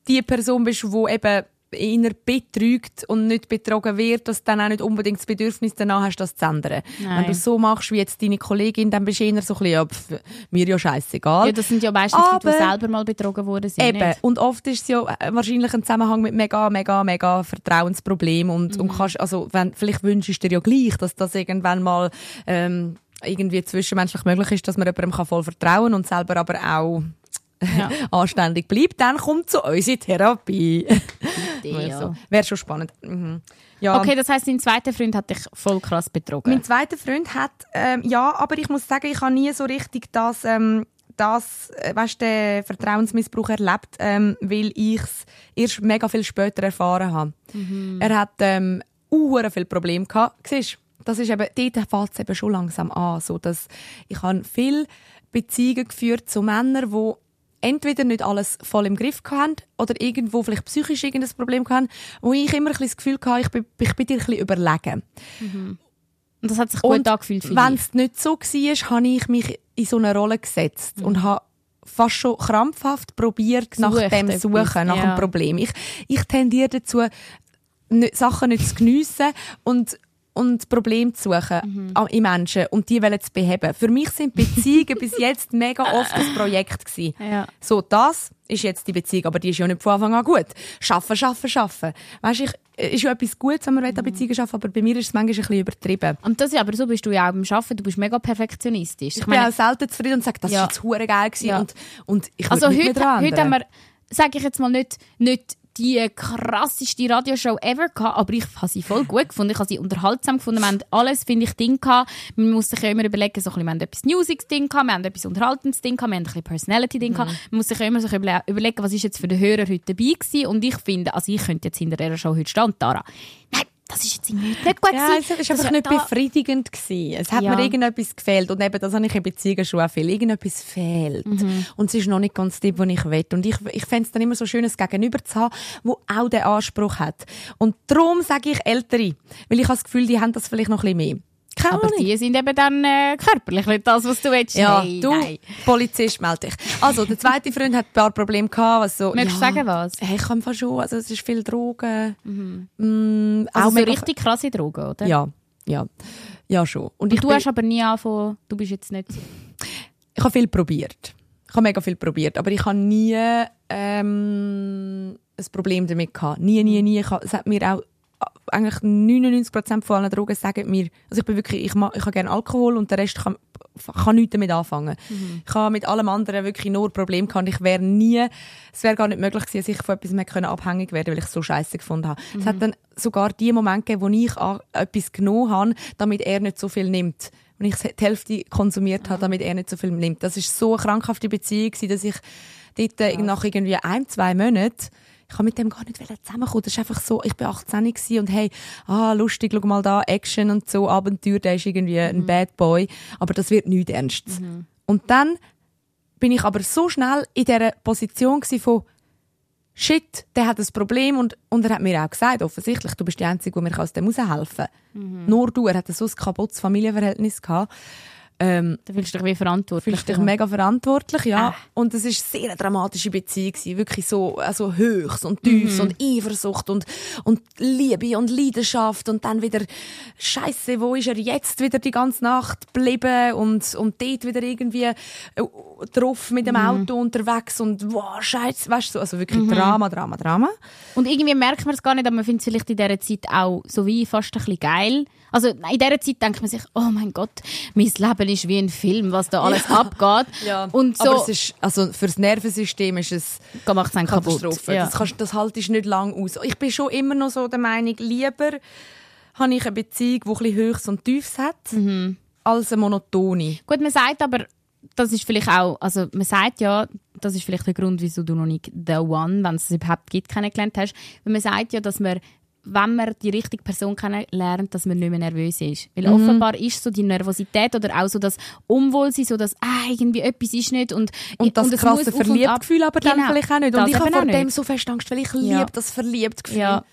die Person bist, die eben inner betrügt und nicht betrogen wird, dass du dann auch nicht unbedingt das Bedürfnis danach hast, das zu ändern. Nein. Wenn du es so machst wie jetzt deine Kollegin, dann bist du eher so ein bisschen, ja, pf, mir ja scheißegal. ja, das sind ja meistens Leute, die Aber- selber mal betrogen worden sind. Eben. Nicht? Und oft ist es ja äh, wahrscheinlich ein Zusammenhang mit mega, mega, mega Vertrauensproblem und, Mhm. und kannst, also, wenn, vielleicht wünschst du dir ja gleich, dass das irgendwann mal, ähm, irgendwie zwischenmenschlich möglich ist, dass man jemandem kann voll vertrauen und selber aber auch Ja. anständig bleibt, dann kommt zu uns in Therapie. Ja. so. Wäre schon spannend. Mhm. Ja. Okay, das heisst, dein zweiter Freund hat dich voll krass betrogen. Mein zweiter Freund hat, ähm, ja, aber ich muss sagen, ich habe nie so richtig das, ähm, das, äh, weißt, den Vertrauensmissbrauch erlebt, ähm, weil ich es erst mega viel später erfahren habe. Er hat ähm, uhren viel Probleme gehabt. Siehst, das ist eben, dort fängt es eben schon langsam an, so dass ich habe viel Beziehungen geführt zu Männern, die entweder nicht alles voll im Griff hatten oder irgendwo vielleicht psychisch irgendein Problem hatten, wo ich immer ein das Gefühl hatte, ich bin, ich bin dir ein bisschen überlegen. Und das hat sich gut Und angefühlt für wenn es nicht so war, habe ich mich in so eine Rolle gesetzt und habe fast schon krampfhaft probiert, nach dem etwas, suchen, nach ja. dem Problem. Ich, ich tendiere dazu, Sachen nicht zu geniessen und und Probleme zu suchen Mhm. in Menschen und die wollen zu beheben. Für mich sind Beziehungen bis jetzt mega oft ein Projekt gewesen. Ja. So, das ist jetzt die Beziehung, aber die ist ja nicht von Anfang an gut. Schaffen, schaffen, schaffen. Weißt du, ich, ist ja etwas Gutes, wenn man Mhm. an Beziehungen arbeiten aber bei mir ist es manchmal ein bisschen übertrieben. Und das, ja, aber so bist du ja auch beim Arbeiten, du bist mega perfektionistisch. Ich bin auch selten zufrieden und sage, das Ja. ist jetzt geil gewesen Ja. und, und ich Also heute, heute haben wir, sage ich jetzt mal nicht, nicht die krasseste Radioshow ever gehabt, aber ich habe sie voll gut gefunden. Ich habe sie unterhaltsam gefunden. Wir haben alles, finde ich, Ding gehabt. Man muss sich ja immer überlegen, so ein bisschen, wir haben etwas Musics-Ding gehabt, wir haben etwas Unterhaltendes Ding gehabt, wir haben ein bisschen Personality-Ding Mhm. gehabt. Man muss sich ja immer so überle überlegen, was ist jetzt für den Hörer heute dabei gewesen. Und ich finde, also ich könnte jetzt hinter dieser Show heute stehen, Tara, nein, das ist jetzt irgendwie nicht gut ja, gewesen. es war Das einfach nicht da- befriedigend. Gewesen. Es hat Ja. mir irgendetwas gefehlt. Und eben, das habe ich in Beziehungen schon auch viel. Irgendetwas fehlt. Mhm. Und es ist noch nicht ganz das, was ich will. Und ich, ich fände es dann immer so schön, ein Gegenüber zu haben, wo auch den Anspruch hat. Und darum sage ich Ältere. Weil ich habe das Gefühl, die haben das vielleicht noch ein bisschen mehr. Keine Aber Ahnung. die sind eben dann äh, körperlich nicht das, was du willst. Ja, Nein, du, nein. Polizist, melde dich. Also, der zweite Freund hat ein paar Probleme gehabt. Was so, Möchtest du ja, sagen, was? Hey, ich kann fast schon, also es ist viel Drogen. Mm, Also auch so richtig krasse Drogen, oder? Ja, ja. Ja, schon. Und, ich, Und du hast aber nie angefangen, du bist jetzt nicht... ich habe viel probiert. Ich habe mega viel probiert, aber ich habe nie ähm, ein Problem damit gehabt. Nie, nie, nie. Ich habe, es hat mir auch eigentlich 99% von allen Drogen sagen mir, also ich bin wirklich, ich, ma, ich habe gerne Alkohol und der Rest kann, kann nichts damit anfangen. Ich habe mit allem anderen wirklich nur Probleme gehabt. Ich wäre nie, es wäre gar nicht möglich gewesen, dass ich von etwas mehr können abhängig werden weil ich es so scheiße gefunden habe. Es hat dann sogar die Momente gegeben, wo ich an etwas genommen habe, damit er nicht so viel nimmt. Und ich die Hälfte konsumiert habe, damit er nicht so viel nimmt. Das ist so eine krankhafte Beziehung dass ich dort äh, nach irgendwie ein, zwei Monaten ich kann mit dem gar nicht zusammenkommen. Das ist einfach so, ich bin 18 gewesen und hey, ah, lustig, schau mal da, Action und so, Abenteuer, der ist irgendwie ein Bad Boy. Aber das wird nicht ernst. Und dann bin ich aber so schnell in dieser Position von, shit, der hat ein Problem und, und er hat mir auch gesagt, offensichtlich, du bist die Einzige, die mir aus dem raushelfen kann. Nur du, er hat so ein kaputtes Familienverhältnis gehabt. Ähm, Da fühlst du dich wie verantwortlich. fühlst dich mega verantwortlich, ja. Ah. Und es ist sehr eine dramatische Beziehung gewesen. wirklich so, also Höchst und Tiefs und Eifersucht und, und Liebe und Leidenschaft und dann wieder Scheiße, wo ist er jetzt wieder die ganze Nacht geblieben und, und dort wieder irgendwie äh, drauf mit dem Auto unterwegs und wow, Scheiße, weißt du, also wirklich Drama, Drama, Drama. Und irgendwie merkt man es gar nicht, aber man findet es vielleicht in dieser Zeit auch so wie fast ein bisschen geil. Also in dieser Zeit denkt man sich, oh mein Gott, mein Leben ist wie ein Film, was da alles abgeht. Und so Aber es ist, also fürs Nervensystem ist es kaputt. Katastrophe. Ja. Das, kannst, das haltest du nicht lang aus. Ich bin schon immer noch so der Meinung, lieber habe ich eine Beziehung, die ein bisschen Höchst und Tiefs hat, Mhm. als eine monotone. Gut, man sagt aber, das ist vielleicht auch, also man sagt ja, das ist vielleicht der Grund, wieso du noch nicht The One, wenn es überhaupt gibt, kennengelernt hast. Weil man sagt ja, dass man wenn man die richtige Person kennenlernt, dass man nicht mehr nervös ist. Weil Mhm. offenbar ist so die Nervosität oder auch so das Unwohlsein, so dass ah, irgendwie etwas ist nicht und Und das krasse und ab. Verliebtgefühl aber dann Genau, vielleicht auch nicht. Und ich habe vor dem nicht. so fest Angst, weil ich Ja. liebe das Verliebtgefühl. Ja.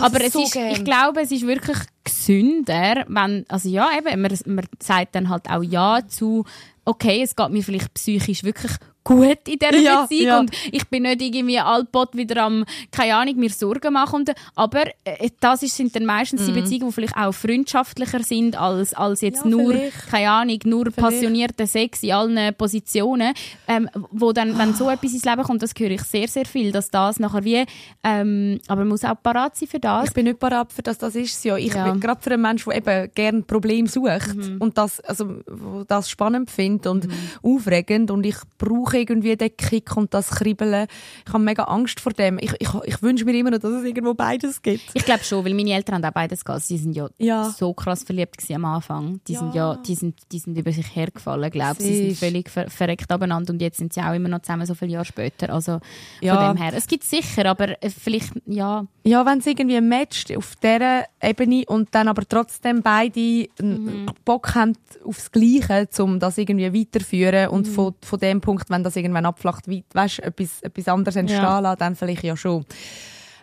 Aber es es so ist, gern. ich glaube, es ist wirklich gesünder, wenn, also ja, eben, man, man sagt dann halt auch Ja zu, okay, es geht mir vielleicht psychisch wirklich gut in dieser Ja, Beziehung ja. und ich bin nicht irgendwie allpot wieder am, keine Ahnung, mir Sorgen machen. Und, aber äh, das ist, sind dann meistens die Beziehungen, die vielleicht auch freundschaftlicher sind als, als jetzt Mhm. Ja, nur, vielleicht. keine Ahnung, nur passionierter Sex in allen Positionen, ähm, wo dann, wenn so etwas ins Leben kommt, das höre ich sehr, sehr viel, dass das nachher wie, ähm, aber man muss auch parat sein für das. Ich bin nicht parat für das, das ist ja. Ich. Mhm. bin gerade für einen Menschen, der eben gerne Probleme sucht und das, also, das spannend findet und aufregend und ich brauche irgendwie den Kick und das Kribbeln. Ich habe mega Angst vor dem. Ich, ich, ich wünsche mir immer noch, dass es irgendwo beides gibt. Ich glaube schon, weil meine Eltern haben auch beides gehabt. Sie sind ja, Ja. so krass verliebt am Anfang. Die sind ja, die sind, die sind über sich hergefallen, glaube ich. Sie sind völlig ver verreckt abeinander und jetzt sind sie auch immer noch zusammen, so viele Jahre später. Also Ja. von dem her. Es gibt sicher, aber äh, vielleicht, ja. Ja, wenn es irgendwie matcht auf dieser Ebene und dann aber trotzdem beide Mhm. Bock haben aufs Gleiche, um das irgendwie weiterführen Mhm. und von, von dem Punkt, wenn das irgendwann abflacht, weit, weißt, etwas, etwas anderes entstehen Ja. lassen, dann vielleicht ja schon.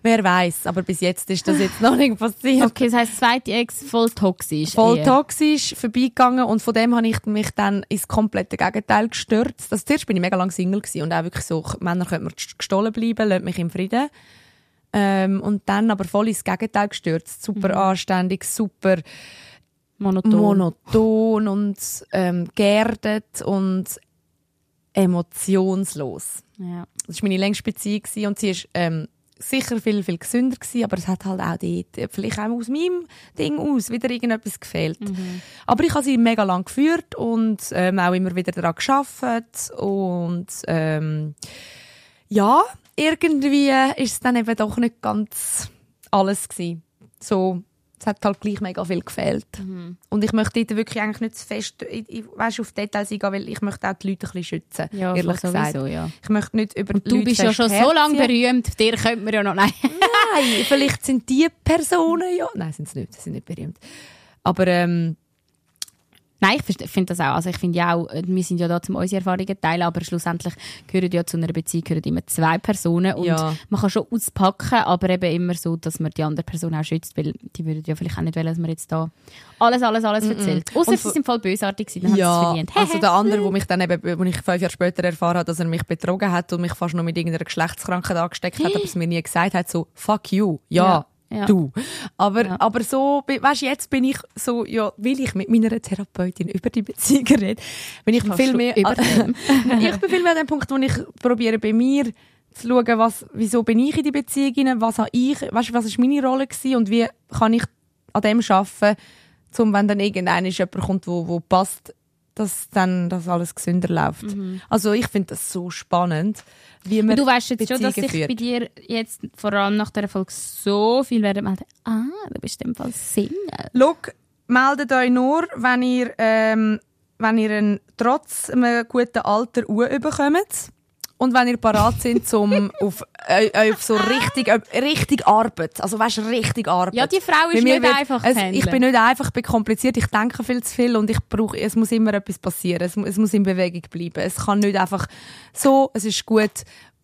Wer weiß, aber bis jetzt ist das jetzt noch nicht passiert. Okay, das heisst, zweite Ex voll toxisch. Voll eher. toxisch vorbeigegangen und von dem habe ich mich dann ins komplette Gegenteil gestürzt. Das, zuerst bin ich mega lang Single gewesen und auch wirklich so, Männer können mir gestohlen bleiben, lasst mich im Frieden. Ähm, und dann aber voll ins Gegenteil gestürzt. Super Mhm. anständig, super Monoton. monoton und ähm, geerdet und emotionslos. ja. Das war meine längste Beziehung und sie ist ähm, sicher viel, viel gesünder gewesen, aber es hat halt auch dort, äh, vielleicht auch aus meinem Ding aus, wieder irgendetwas gefehlt. Aber ich habe sie mega lang geführt und ähm, auch immer wieder daran geschafft und ähm, ja, irgendwie ist es dann eben doch nicht ganz alles gewesen. So, es hat halt gleich mega viel gefehlt. Und ich möchte dort wirklich eigentlich nicht zu fest weißt, auf Details eingehen, weil ich möchte auch die Leute ein bisschen schützen, Ja, ehrlich sowieso, gesagt. ja. Ich möchte nicht über die Du Leute bist ja schon so lange berühmt, dir könnte man ja noch, nein. Nein, vielleicht sind die Personen ja... Nein, sind sie nicht, sie sind nicht berühmt. Aber ähm, Nein, ich finde das auch. Also ich finde ja auch, äh, wir sind ja da zum unsere Erfahrungen teilen, aber schlussendlich gehören ja zu einer Beziehung gehören immer zwei Personen. Und Ja. man kann schon auspacken, aber eben immer so, dass man die andere Person auch schützt, weil die würden ja vielleicht auch nicht wollen, dass man jetzt da alles, alles, alles erzählt. Außer sie sind voll bösartig gewesen, dann haben sie es ja, also der andere, wo mich dann eben, wo ich fünf Jahre später erfahren habe, dass er mich betrogen hat und mich fast noch mit irgendeiner Geschlechtskrankheit angesteckt hat, aber es mir nie gesagt hat, so, fuck you, ja, Ja, ja. du. Aber, Ja. aber so, weißt du, jetzt bin ich so, ja, will ich mit meiner Therapeutin über die Beziehung reden, bin ich viel mehr, übertrieben. ich bin viel mehr an dem Punkt, wo ich probiere bei mir zu schauen, was, wieso bin ich in die Beziehung hinein, was habe ich, weißt, du, was ist meine Rolle gewesen und wie kann ich an dem arbeiten, um, wenn dann irgendeiner jemand kommt, wo, wo passt, dass dann das alles gesünder läuft. Also ich finde das so spannend, wie man du weißt jetzt schon, dass sich führt. bei dir jetzt vor allem nach dieser Folge so viel werden melden. Ah, du bist in dem Fall Single. Look, meldet euch nur, wenn ihr, ähm, wenn ihr einen, trotz einem guten Alter Uhr bekommt. Und wenn ihr parat sind, um auf, äh, äh, auf so richtig, äh, richtig Arbeit, also weißt richtig Arbeit. Ja, die Frau ist nicht wird- einfach es. Ich bin nicht einfach, ich bin kompliziert, ich denke viel zu viel und ich brauche, es muss immer etwas passieren, es, es muss in Bewegung bleiben. Es kann nicht einfach so, es ist gut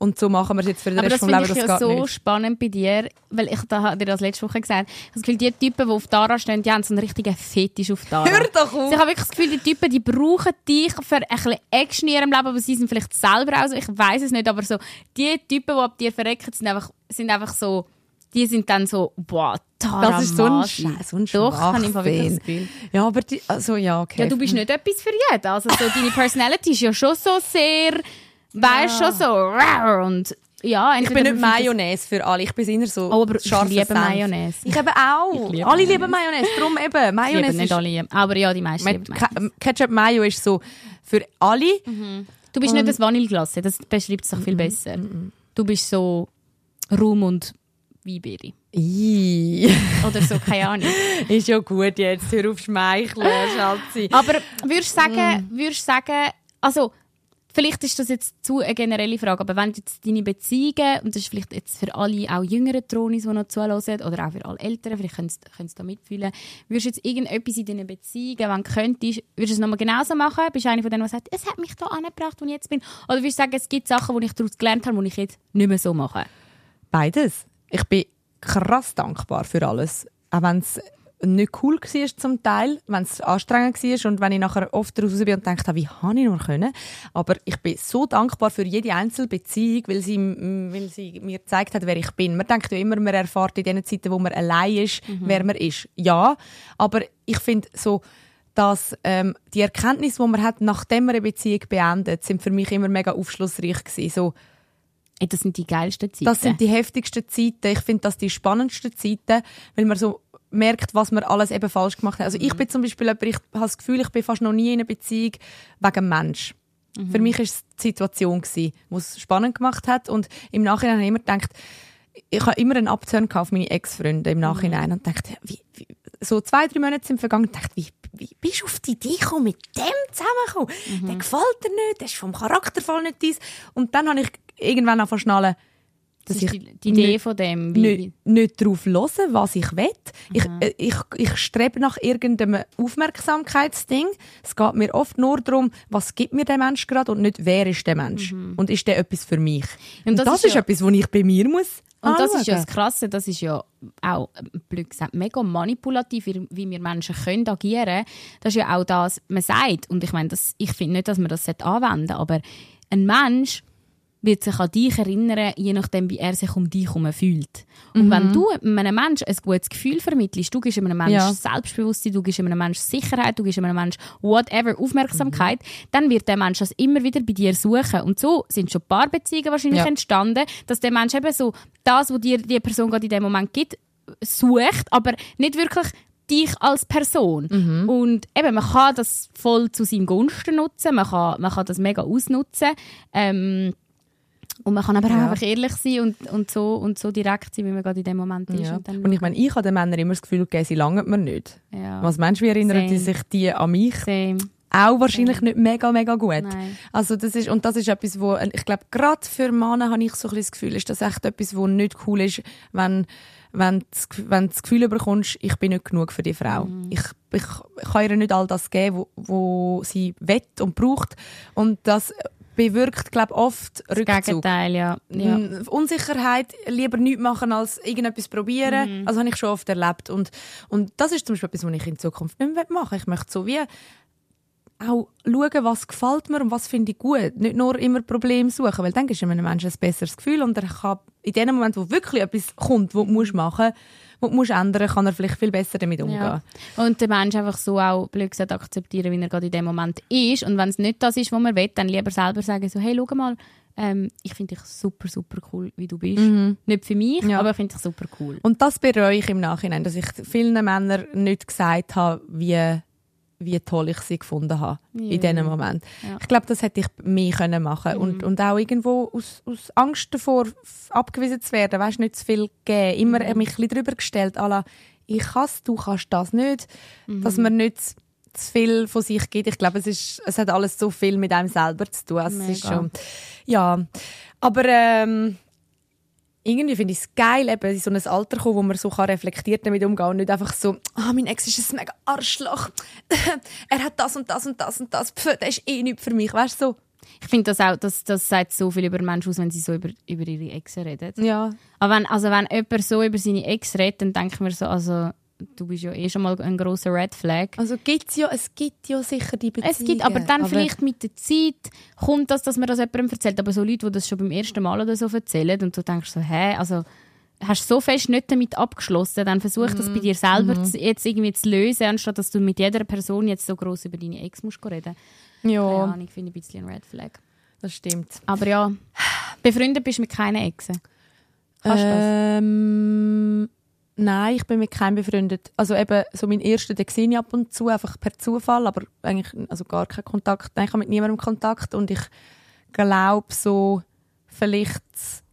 und so machen wir es jetzt für den Aber Rest das vom finde Leben, ich das ja geht so nicht. spannend bei dir, weil ich da habe dir das letzte Woche gesagt, ich habe das Gefühl, die Typen, die auf Tara stehen, die haben so einen richtigen Fetisch auf Tara. Hör doch auf! Also ich habe wirklich das Gefühl, die Typen, die brauchen dich für ein bisschen Action in ihrem Leben, aber sie sind vielleicht selber auch so, ich weiß es nicht, aber so, die Typen, die ab dir verrecken, sind einfach, sind einfach so, die sind dann so, boah, Tara Das ist so ein. Scheiß, so ein Doch, habe ich wirklich das Gefühl. Ja, aber die, also ja, okay. Ja, du bist nicht etwas für jeden. Also so, deine Personality ist ja schon so sehr, weißt schon so, und ja, Ich bin nicht Mayonnaise für alle. Ich bin eher so Oh, aber ich liebe. Mayonnaise. Ich eben auch. Ich liebe alle Mayonnaise. lieben Mayonnaise. Darum eben. es- Ich Mayonnaise liebe nicht alle, aber ja, die meisten lieben Mayonnaise. Ke- Ketchup Mayo ist so für alle. Du bist nicht das Vanilleglasse, das beschreibt es doch viel besser. Du bist so Rum und Weinbeere. Oder so, keine Ahnung. ist ja gut jetzt. Hör auf schmeicheln, Schatzi. Aber würdest du sagen, würdest du sagen, also vielleicht ist das jetzt zu eine generelle Frage, aber wenn du jetzt deine Beziehungen, und das ist vielleicht jetzt für alle auch jüngeren Tronis, die noch zuhören, oder auch für alle Älteren, vielleicht können sie da mitfühlen, würdest du jetzt irgendetwas in deinen Beziehungen, wenn du könntest, würdest du es nochmal genauso machen? Bist du eine von denen, die sagt, es hat mich da angebracht, wo ich jetzt bin? Oder würdest du sagen, es gibt Sachen, die ich daraus gelernt habe, die ich jetzt nicht mehr so mache? Beides. Ich bin krass dankbar für alles. Auch wenn es nicht cool war zum Teil, wenn es anstrengend war und wenn ich nachher oft raus bin und denke, wie habe ich nur können. Aber ich bin so dankbar für jede einzelne Beziehung, weil sie, weil sie mir gezeigt hat, wer ich bin. Man denkt ja immer, man erfährt in den Zeiten, wo man allein ist, wer man ist. Ja, aber ich finde so, dass ähm, die Erkenntnis, die man hat, nachdem man eine Beziehung beendet, sind für mich immer mega aufschlussreich gewesen. So, das sind die geilsten Zeiten. das sind die heftigsten Zeiten. Ich finde das die spannendsten Zeiten, weil man so merkt, was man alles eben falsch gemacht hat. Also ich bin zum Beispiel jemand, ich habe das Gefühl, ich bin fast noch nie in einer Beziehung wegen Mensch. Für mich war es die Situation, die es spannend gemacht hat und im Nachhinein habe ich immer gedacht, ich habe immer einen gehabt auf meine Ex-Freunde im Nachhinein und dachte, wie, wie, so zwei, drei Monate sind vergangen und dachte, wie, wie bist du auf die Idee gekommen, mit dem zusammenzukommen? Der gefällt dir nicht, der ist vom Charakter voll nicht dies. Und dann habe ich irgendwann angefangen zu das ist die, die Idee nicht- von dem. Wie, nicht, nicht darauf hören, was ich will. Ich, äh, ich, ich strebe nach irgendeinem Aufmerksamkeitsding. Es geht mir oft nur darum, was gibt mir der Mensch gerade und nicht, wer ist der Mensch. Und ist der etwas für mich? Und, das das, ist ja- etwas, was ich bei mir muss Und das ist ja anschauen. das Krasse, das ist ja auch, äh, blöd gesagt, mega manipulativ, wie, wir Menschen können agieren. Das ist ja auch das, man sagt, und ich meine, das, ich finde nicht, dass man das anwenden sollte, aber ein Mensch wird sich an dich erinnern, je nachdem, wie er sich um dich herum fühlt. Und Mhm. wenn du einem Menschen ein gutes Gefühl vermittelst, du gibst einem Menschen Ja. Selbstbewusstsein, du gibst einem Menschen Sicherheit, du gibst einem Menschen whatever, Aufmerksamkeit, Mhm. dann wird der Mensch das immer wieder bei dir suchen. Und so sind schon Paarbeziehungen wahrscheinlich Ja. entstanden, dass der Mensch eben so das, was dir die Person gerade in dem Moment gibt, sucht, aber nicht wirklich dich als Person. Mhm. Und eben, man kann das voll zu seinem Gunsten nutzen, man kann, man kann das mega ausnutzen. Ähm, und man kann aber auch Ja. einfach ehrlich sein und, und, so, und so direkt sein, wie man gerade in dem Moment ist. Ja. Und, dann Und ich meine, ich habe den Männern immer das Gefühl gegeben, sie langen mir nicht. ja. Was meinst du, wie erinnern die Same. sich die an mich? Same. Auch wahrscheinlich nicht mega, mega gut. Nein. Also das ist, und das ist etwas, wo, ich glaube, gerade für Männer habe ich so ein bisschen das Gefühl, ist das echt etwas, wo nicht cool ist, wenn, wenn, du das wenn das Gefühl bekommst, ich bin nicht genug für die Frau. Mhm. Ich, ich, ich kann ihr nicht all das geben, wo, wo sie will und braucht. Und das bewirkt, glaube oft Das Rückzug. Gegenteil, ja. ja. Unsicherheit, lieber nichts machen als irgendetwas probieren. Mhm. Also habe ich schon oft erlebt. Und, und das ist zum Beispiel etwas, was ich in Zukunft nicht mehr machen. Ich möchte so wie auch schauen, was gefällt mir und was finde ich gut. Nicht nur immer Probleme suchen, weil dann ist einem Menschen ein besseres Gefühl und er kann in dem Moment, wo wirklich etwas kommt, was du musst machen was du musst ändern kann er vielleicht viel besser damit umgehen. Ja. Und der Mensch einfach so auch, blöd gesagt, akzeptieren, wie er gerade in dem Moment ist. Und wenn es nicht das ist, was man will, dann lieber selber sagen, so, hey, schau mal, ähm, ich finde dich super, super cool, wie du bist. Nicht für mich, Ja. aber ich finde dich super cool. Und das bereue ich im Nachhinein, dass ich vielen Männern nicht gesagt habe, wie, wie toll ich sie gefunden habe Ja. in diesem Moment. Ja. Ich glaube, das hätte ich mehr können machen und, Mhm. und auch irgendwo aus, aus Angst davor, abgewiesen zu werden, weißt, nicht zu viel geben. Immer Mhm. mich ein bisschen drüber gestellt, la, ich kann du kannst das nicht, Mhm. dass man nicht zu- viel von sich gibt. Ich glaube, es, ist, es hat alles so viel mit einem selber zu tun. Es ist schon, ja, aber ähm, irgendwie finde ich es geil, eben in so ein Alter kommen, wo man so kann reflektiert damit umgehen und nicht einfach so, ah, mein Ex ist ein mega Arschloch, er hat das und das und das und das, Pff, der ist eh nicht für mich, weißt du, so. Ich finde das auch, das, das sagt so viel über Menschen aus, wenn sie so über, über ihre Ex reden. Ja. Aber wenn, also wenn jemand so über seine Ex redet, dann denke ich mir so, also du bist ja eh schon mal ein großer Red Flag. Also gibt's ja, es gibt ja sicher die Beziehungen. Es gibt, aber dann vielleicht mit der Zeit kommt das, dass man das jemandem erzählt. Aber so Leute, die das schon beim ersten Mal oder so erzählen und du denkst so, hä, also hast so fest nicht damit abgeschlossen, dann versuch das bei dir selber zu, jetzt irgendwie zu lösen, anstatt dass du mit jeder Person jetzt so groß über deine Ex musst reden. Keine Ja, Ahnung, ich finde ein bisschen ein Red Flag. das stimmt. Aber ja, befreundet bist du mit keinen Exen. Kannst du das? Nein, ich bin mit keinem befreundet. Also eben, so mein erster, den sehe ich ab und zu, einfach per Zufall, aber eigentlich also gar keinen Kontakt. Nein, ich habe mit niemandem Kontakt und ich glaube so, vielleicht,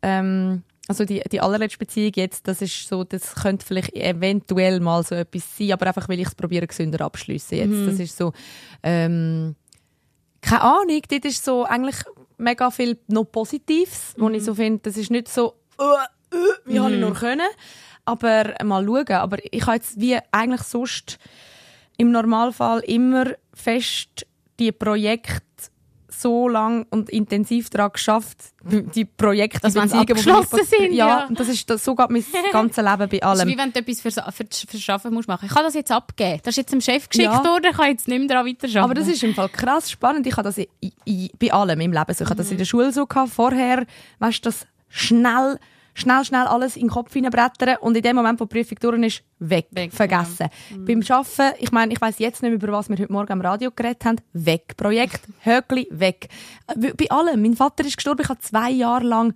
ähm, also die, die allerletzte Beziehung jetzt, das ist so, das könnte vielleicht eventuell mal so etwas sein, aber einfach, weil ich es probiere, gesünder abschliessen jetzt. Das ist so, ähm, keine Ahnung, dort ist so eigentlich mega viel noch Positives, wo ich so finde, das ist nicht so, äh, äh, wie habe ich nur können, aber mal schauen. Aber ich habe jetzt wie eigentlich sonst im Normalfall immer fest die Projekte so lang und intensiv daran geschafft, die Projekte, Dass die abgeschlossen sind, Ja, ja. und das ist das, so geht mein ganzes Leben bei Das ist allem. wie wenn du etwas fürs, fürs, fürs Schaffen musst machen. Ich kann das jetzt abgeben. Das ist jetzt dem Chef geschickt Ja. worden, ich kann jetzt nicht mehr daran weiterarbeiten. Aber das ist im Fall krass spannend. Ich habe das i- i- bei allem im Leben so. Ich habe das in der Schule so gehabt, vorher, weißt du, das schnell, schnell, schnell alles in den Kopf hineinbrettern und in dem Moment, wo die Prüfung durch ist, weg, Weg, vergessen. Beim Arbeiten, ich meine, ich weiß jetzt nicht mehr, über was wir heute Morgen am Radio geredet haben, weg. Projekt, Höckli, weg. Äh, Bei allem. Mein Vater ist gestorben, ich habe zwei Jahre lang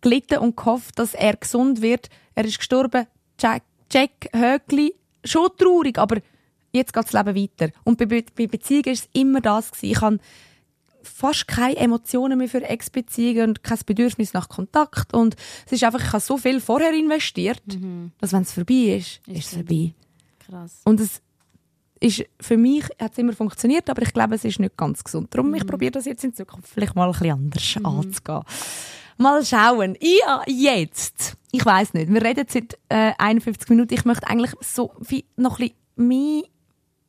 gelitten und gehofft, dass er gesund wird. Er ist gestorben, check, check Höckli, schon traurig, aber jetzt geht das Leben weiter. Und bei, Be bei Beziehungen war es immer das. Gewesen. Ich habe fast keine Emotionen mehr für Ex-Beziehungen und kein Bedürfnis nach Kontakt. Und es ist einfach, ich habe so viel vorher investiert, dass wenn es vorbei ist, ist, es vorbei. Krass. Und es ist, für mich hat es immer funktioniert, aber ich glaube, es ist nicht ganz gesund. Darum, ich probiere das jetzt in Zukunft vielleicht mal ein bisschen anders anzugehen. Mal schauen. Ja, jetzt. Ich weiß nicht. Wir reden seit äh, 51 Minuten. Ich möchte eigentlich so wie noch ein bisschen mehr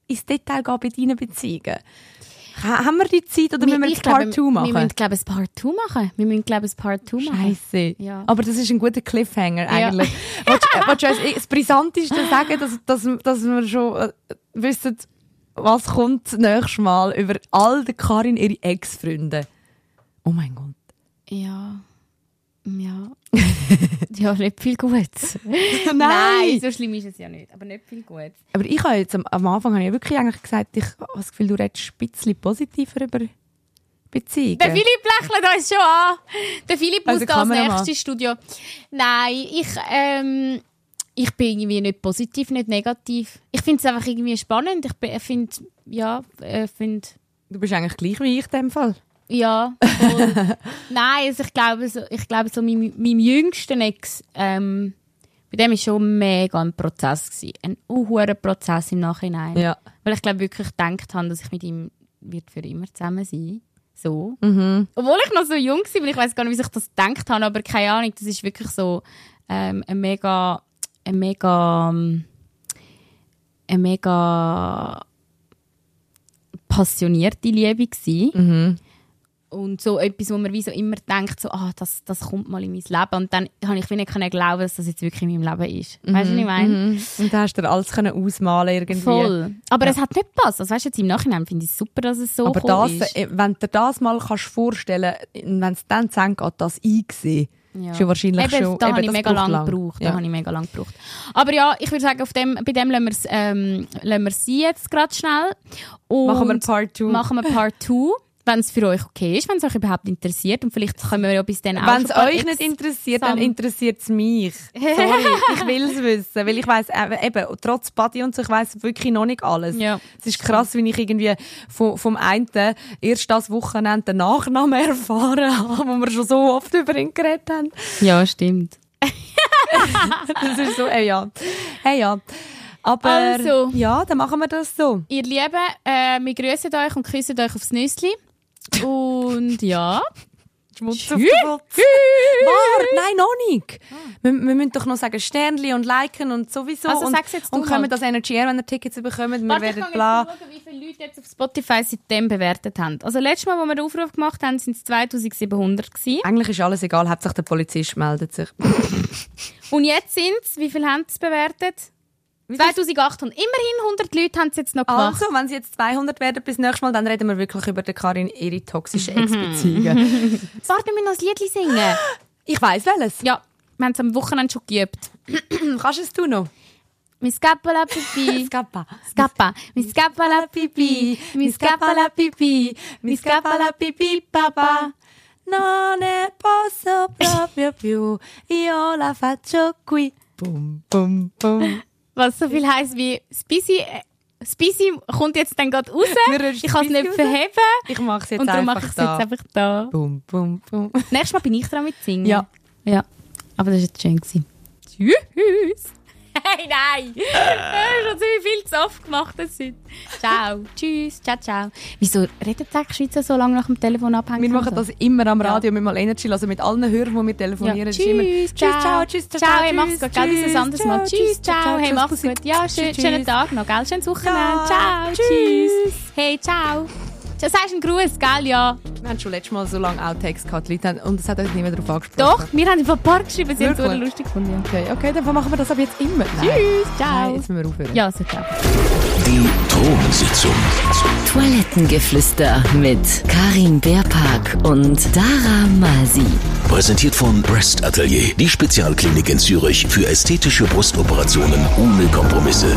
ins Detail gehen bei deinen Beziehungen. Ha haben wir die Zeit oder müssen wir ich jetzt glaube, Part 2 machen? Wir müssen, glaube ich, ein Part 2 machen. Wir müssen, glaube ich, ein Part 2 machen. Scheiße. Ja. Aber das ist ein guter Cliffhanger eigentlich. Willst, äh, willst du das Brisanteste sagen, dass, dass, dass wir schon äh, wissen, was kommt das nächste Mal über all die Karin, ihre Ex-Freunde? Oh mein Gott. Ja. Ja. ja, nicht viel Gutes. Nein, so schlimm ist es ja nicht. Aber nicht viel Gutes. Aber ich habe jetzt am, am Anfang habe ich wirklich eigentlich gesagt, ich habe das Gefühl, du redest ein bisschen positiver über Beziehungen. Der Philipp lächelt uns schon an. Der Philipp Also muss da als nächstes Studio. Nein, ich, ähm, ich bin irgendwie nicht positiv, nicht negativ. Ich finde es einfach irgendwie spannend. Ich finde, ja, äh, finde, Du bist eigentlich gleich wie ich in dem Fall. Ja. Nein, also ich glaube, so, ich glaube, so meinem, meinem jüngsten Ex, ähm, bei dem war schon mega ein Prozess. Gewesen. Ein unhuren Prozess im Nachhinein. Ja. Weil ich glaube wirklich gedacht habe, dass ich mit ihm wird für immer zusammen sein So. Mhm. Obwohl ich noch so jung war, weil ich weiß gar nicht, wie ich das gedacht habe, aber keine Ahnung, das ist wirklich so ähm, ein mega, ein mega, ein mega passionierte Liebe gewesen. Mhm. Und so etwas, wo man wie so immer denkt, so, ah, das, das kommt mal in mein Leben. Und dann habe ich wie nicht können glauben, dass das jetzt wirklich in meinem Leben ist. Weißt du, was ich meine? Mhm. Und da hast du dir alles können ausmalen irgendwie. Voll. Aber Ja. es hat nicht gepasst. Also, weißt du, jetzt im Nachhinein finde ich es super, dass es so Aber das, ist. äh, wenn du dir das mal kannst vorstellen wenn es dann Ende geht, das eingesehen, Ja. ja wahrscheinlich Eben, schon... da habe ich mega braucht lang gebraucht. Da Ja. habe ich mega lang gebraucht. Aber ja, ich würde sagen, auf dem, bei dem lassen wir es ähm, lassen wir es sein jetzt gerade schnell. Und Machen wir Part 2. machen wir Part 2. wenn es für euch okay ist, wenn es euch überhaupt interessiert und vielleicht können wir ja bis dann auch Wenn es euch nicht interessiert, dann interessiert es mich. Sorry, ich will es wissen, weil ich weiß eben, trotz Body und so, ich weiß wirklich noch nicht alles. Ja. Es ist krass, wie ich irgendwie vom, vom einen erst das Wochenende den Nachnamen erfahren habe, wo wir schon so oft über ihn geredet haben. Ja, stimmt. Das ist so, ey, ja. Hey, ja. Aber, Also. ja, dann machen wir das so. Ihr Lieben, äh, wir grüßen euch und küssen euch aufs Nüssli. Und ja. Schmutz auf nein, noch nicht. Wir, wir müssen doch noch sagen Sternli und liken und sowieso. Also und, sag's jetzt Und können das Energy Air, wenn ihr Tickets bekommen, wir Warte, ich werden kann bla. schauen, wie viele Leute jetzt auf Spotify seitdem bewertet haben. Also letztes Mal, wo wir den Aufruf gemacht haben, sind es 2700 gewesen. Eigentlich ist alles egal, Hauptsache der Polizist meldet sich. Und jetzt sind es, wie viele haben es bewertet? 2800. Immerhin 100 Leute haben es jetzt noch gemacht. Also, wenn sie jetzt 200 werden bis nächstes Mal, dann reden wir wirklich über den Karin ihre toxischen Ex-Beziehungen. Warte, wir müssen noch ein Liedli singen. ich weiss welches. Ja, wir haben es am Wochenende schon geübt. Kannst du es du noch? Mi scappa la pipì. Scappa. Scappa. Mi scappa la pipì. Mi scappa la pipì. Mi scappa la pipì, papà. Non ne posso proprio più, io la faccio qui. Bum, bum, bum. Was so viel heisst wie Spisi. äh, Spisi kommt jetzt dann gerade raus. Ich kann es nicht raus. verheben. Ich mach's jetzt Und darum einfach mache ich es da. jetzt einfach da. Bum, bum, bum. Nächstes Mal bin ich dran mit singen. Ja. Ja. Aber das war jetzt schön. gewesen. Tschüss. Hey, nein. Ich habe schon ziemlich viel zu oft gemacht heute. Ciao. Tschüss. Ciao, ciao. Wieso redet die Schweizer so lange nach dem Telefon abhängen? Wir machen das immer am Ja. Radio mit mal Energy, also mit allen Hörern, die wir telefonieren. Ja. Ist immer, Tschüss, tschüss, ciao, tschüss, ciao, ciao, hey, tschüss, mach's gut, gell, ein anderes Mal. Tschüss, ciao, hey, tschüss, mach's gut. Ja, schön, Tschüss. schönen Tag noch, gell, schönes Wochenende. Ja, Ciao, tschüss. tschüss. Hey, ciao. Du sagst einen Gruß, gell, ja. Wir haben schon letztes Mal so lange Outtakes gehabt, die Leute haben, und es hat euch niemand darauf angesprochen. Doch, wir haben ein paar geschrieben, sie haben es Wirklich? lustig gefunden. Okay, okay, dann machen wir das aber jetzt immer. Nein. Tschüss, ciao. Nein, jetzt müssen wir aufhören. Ja, so ciao. Die Thronsitzung. Toilettengeflüster mit Karin Beerpark und Dara Masi. Präsentiert von Breast Atelier, die Spezialklinik in Zürich für ästhetische Brustoperationen ohne Kompromisse.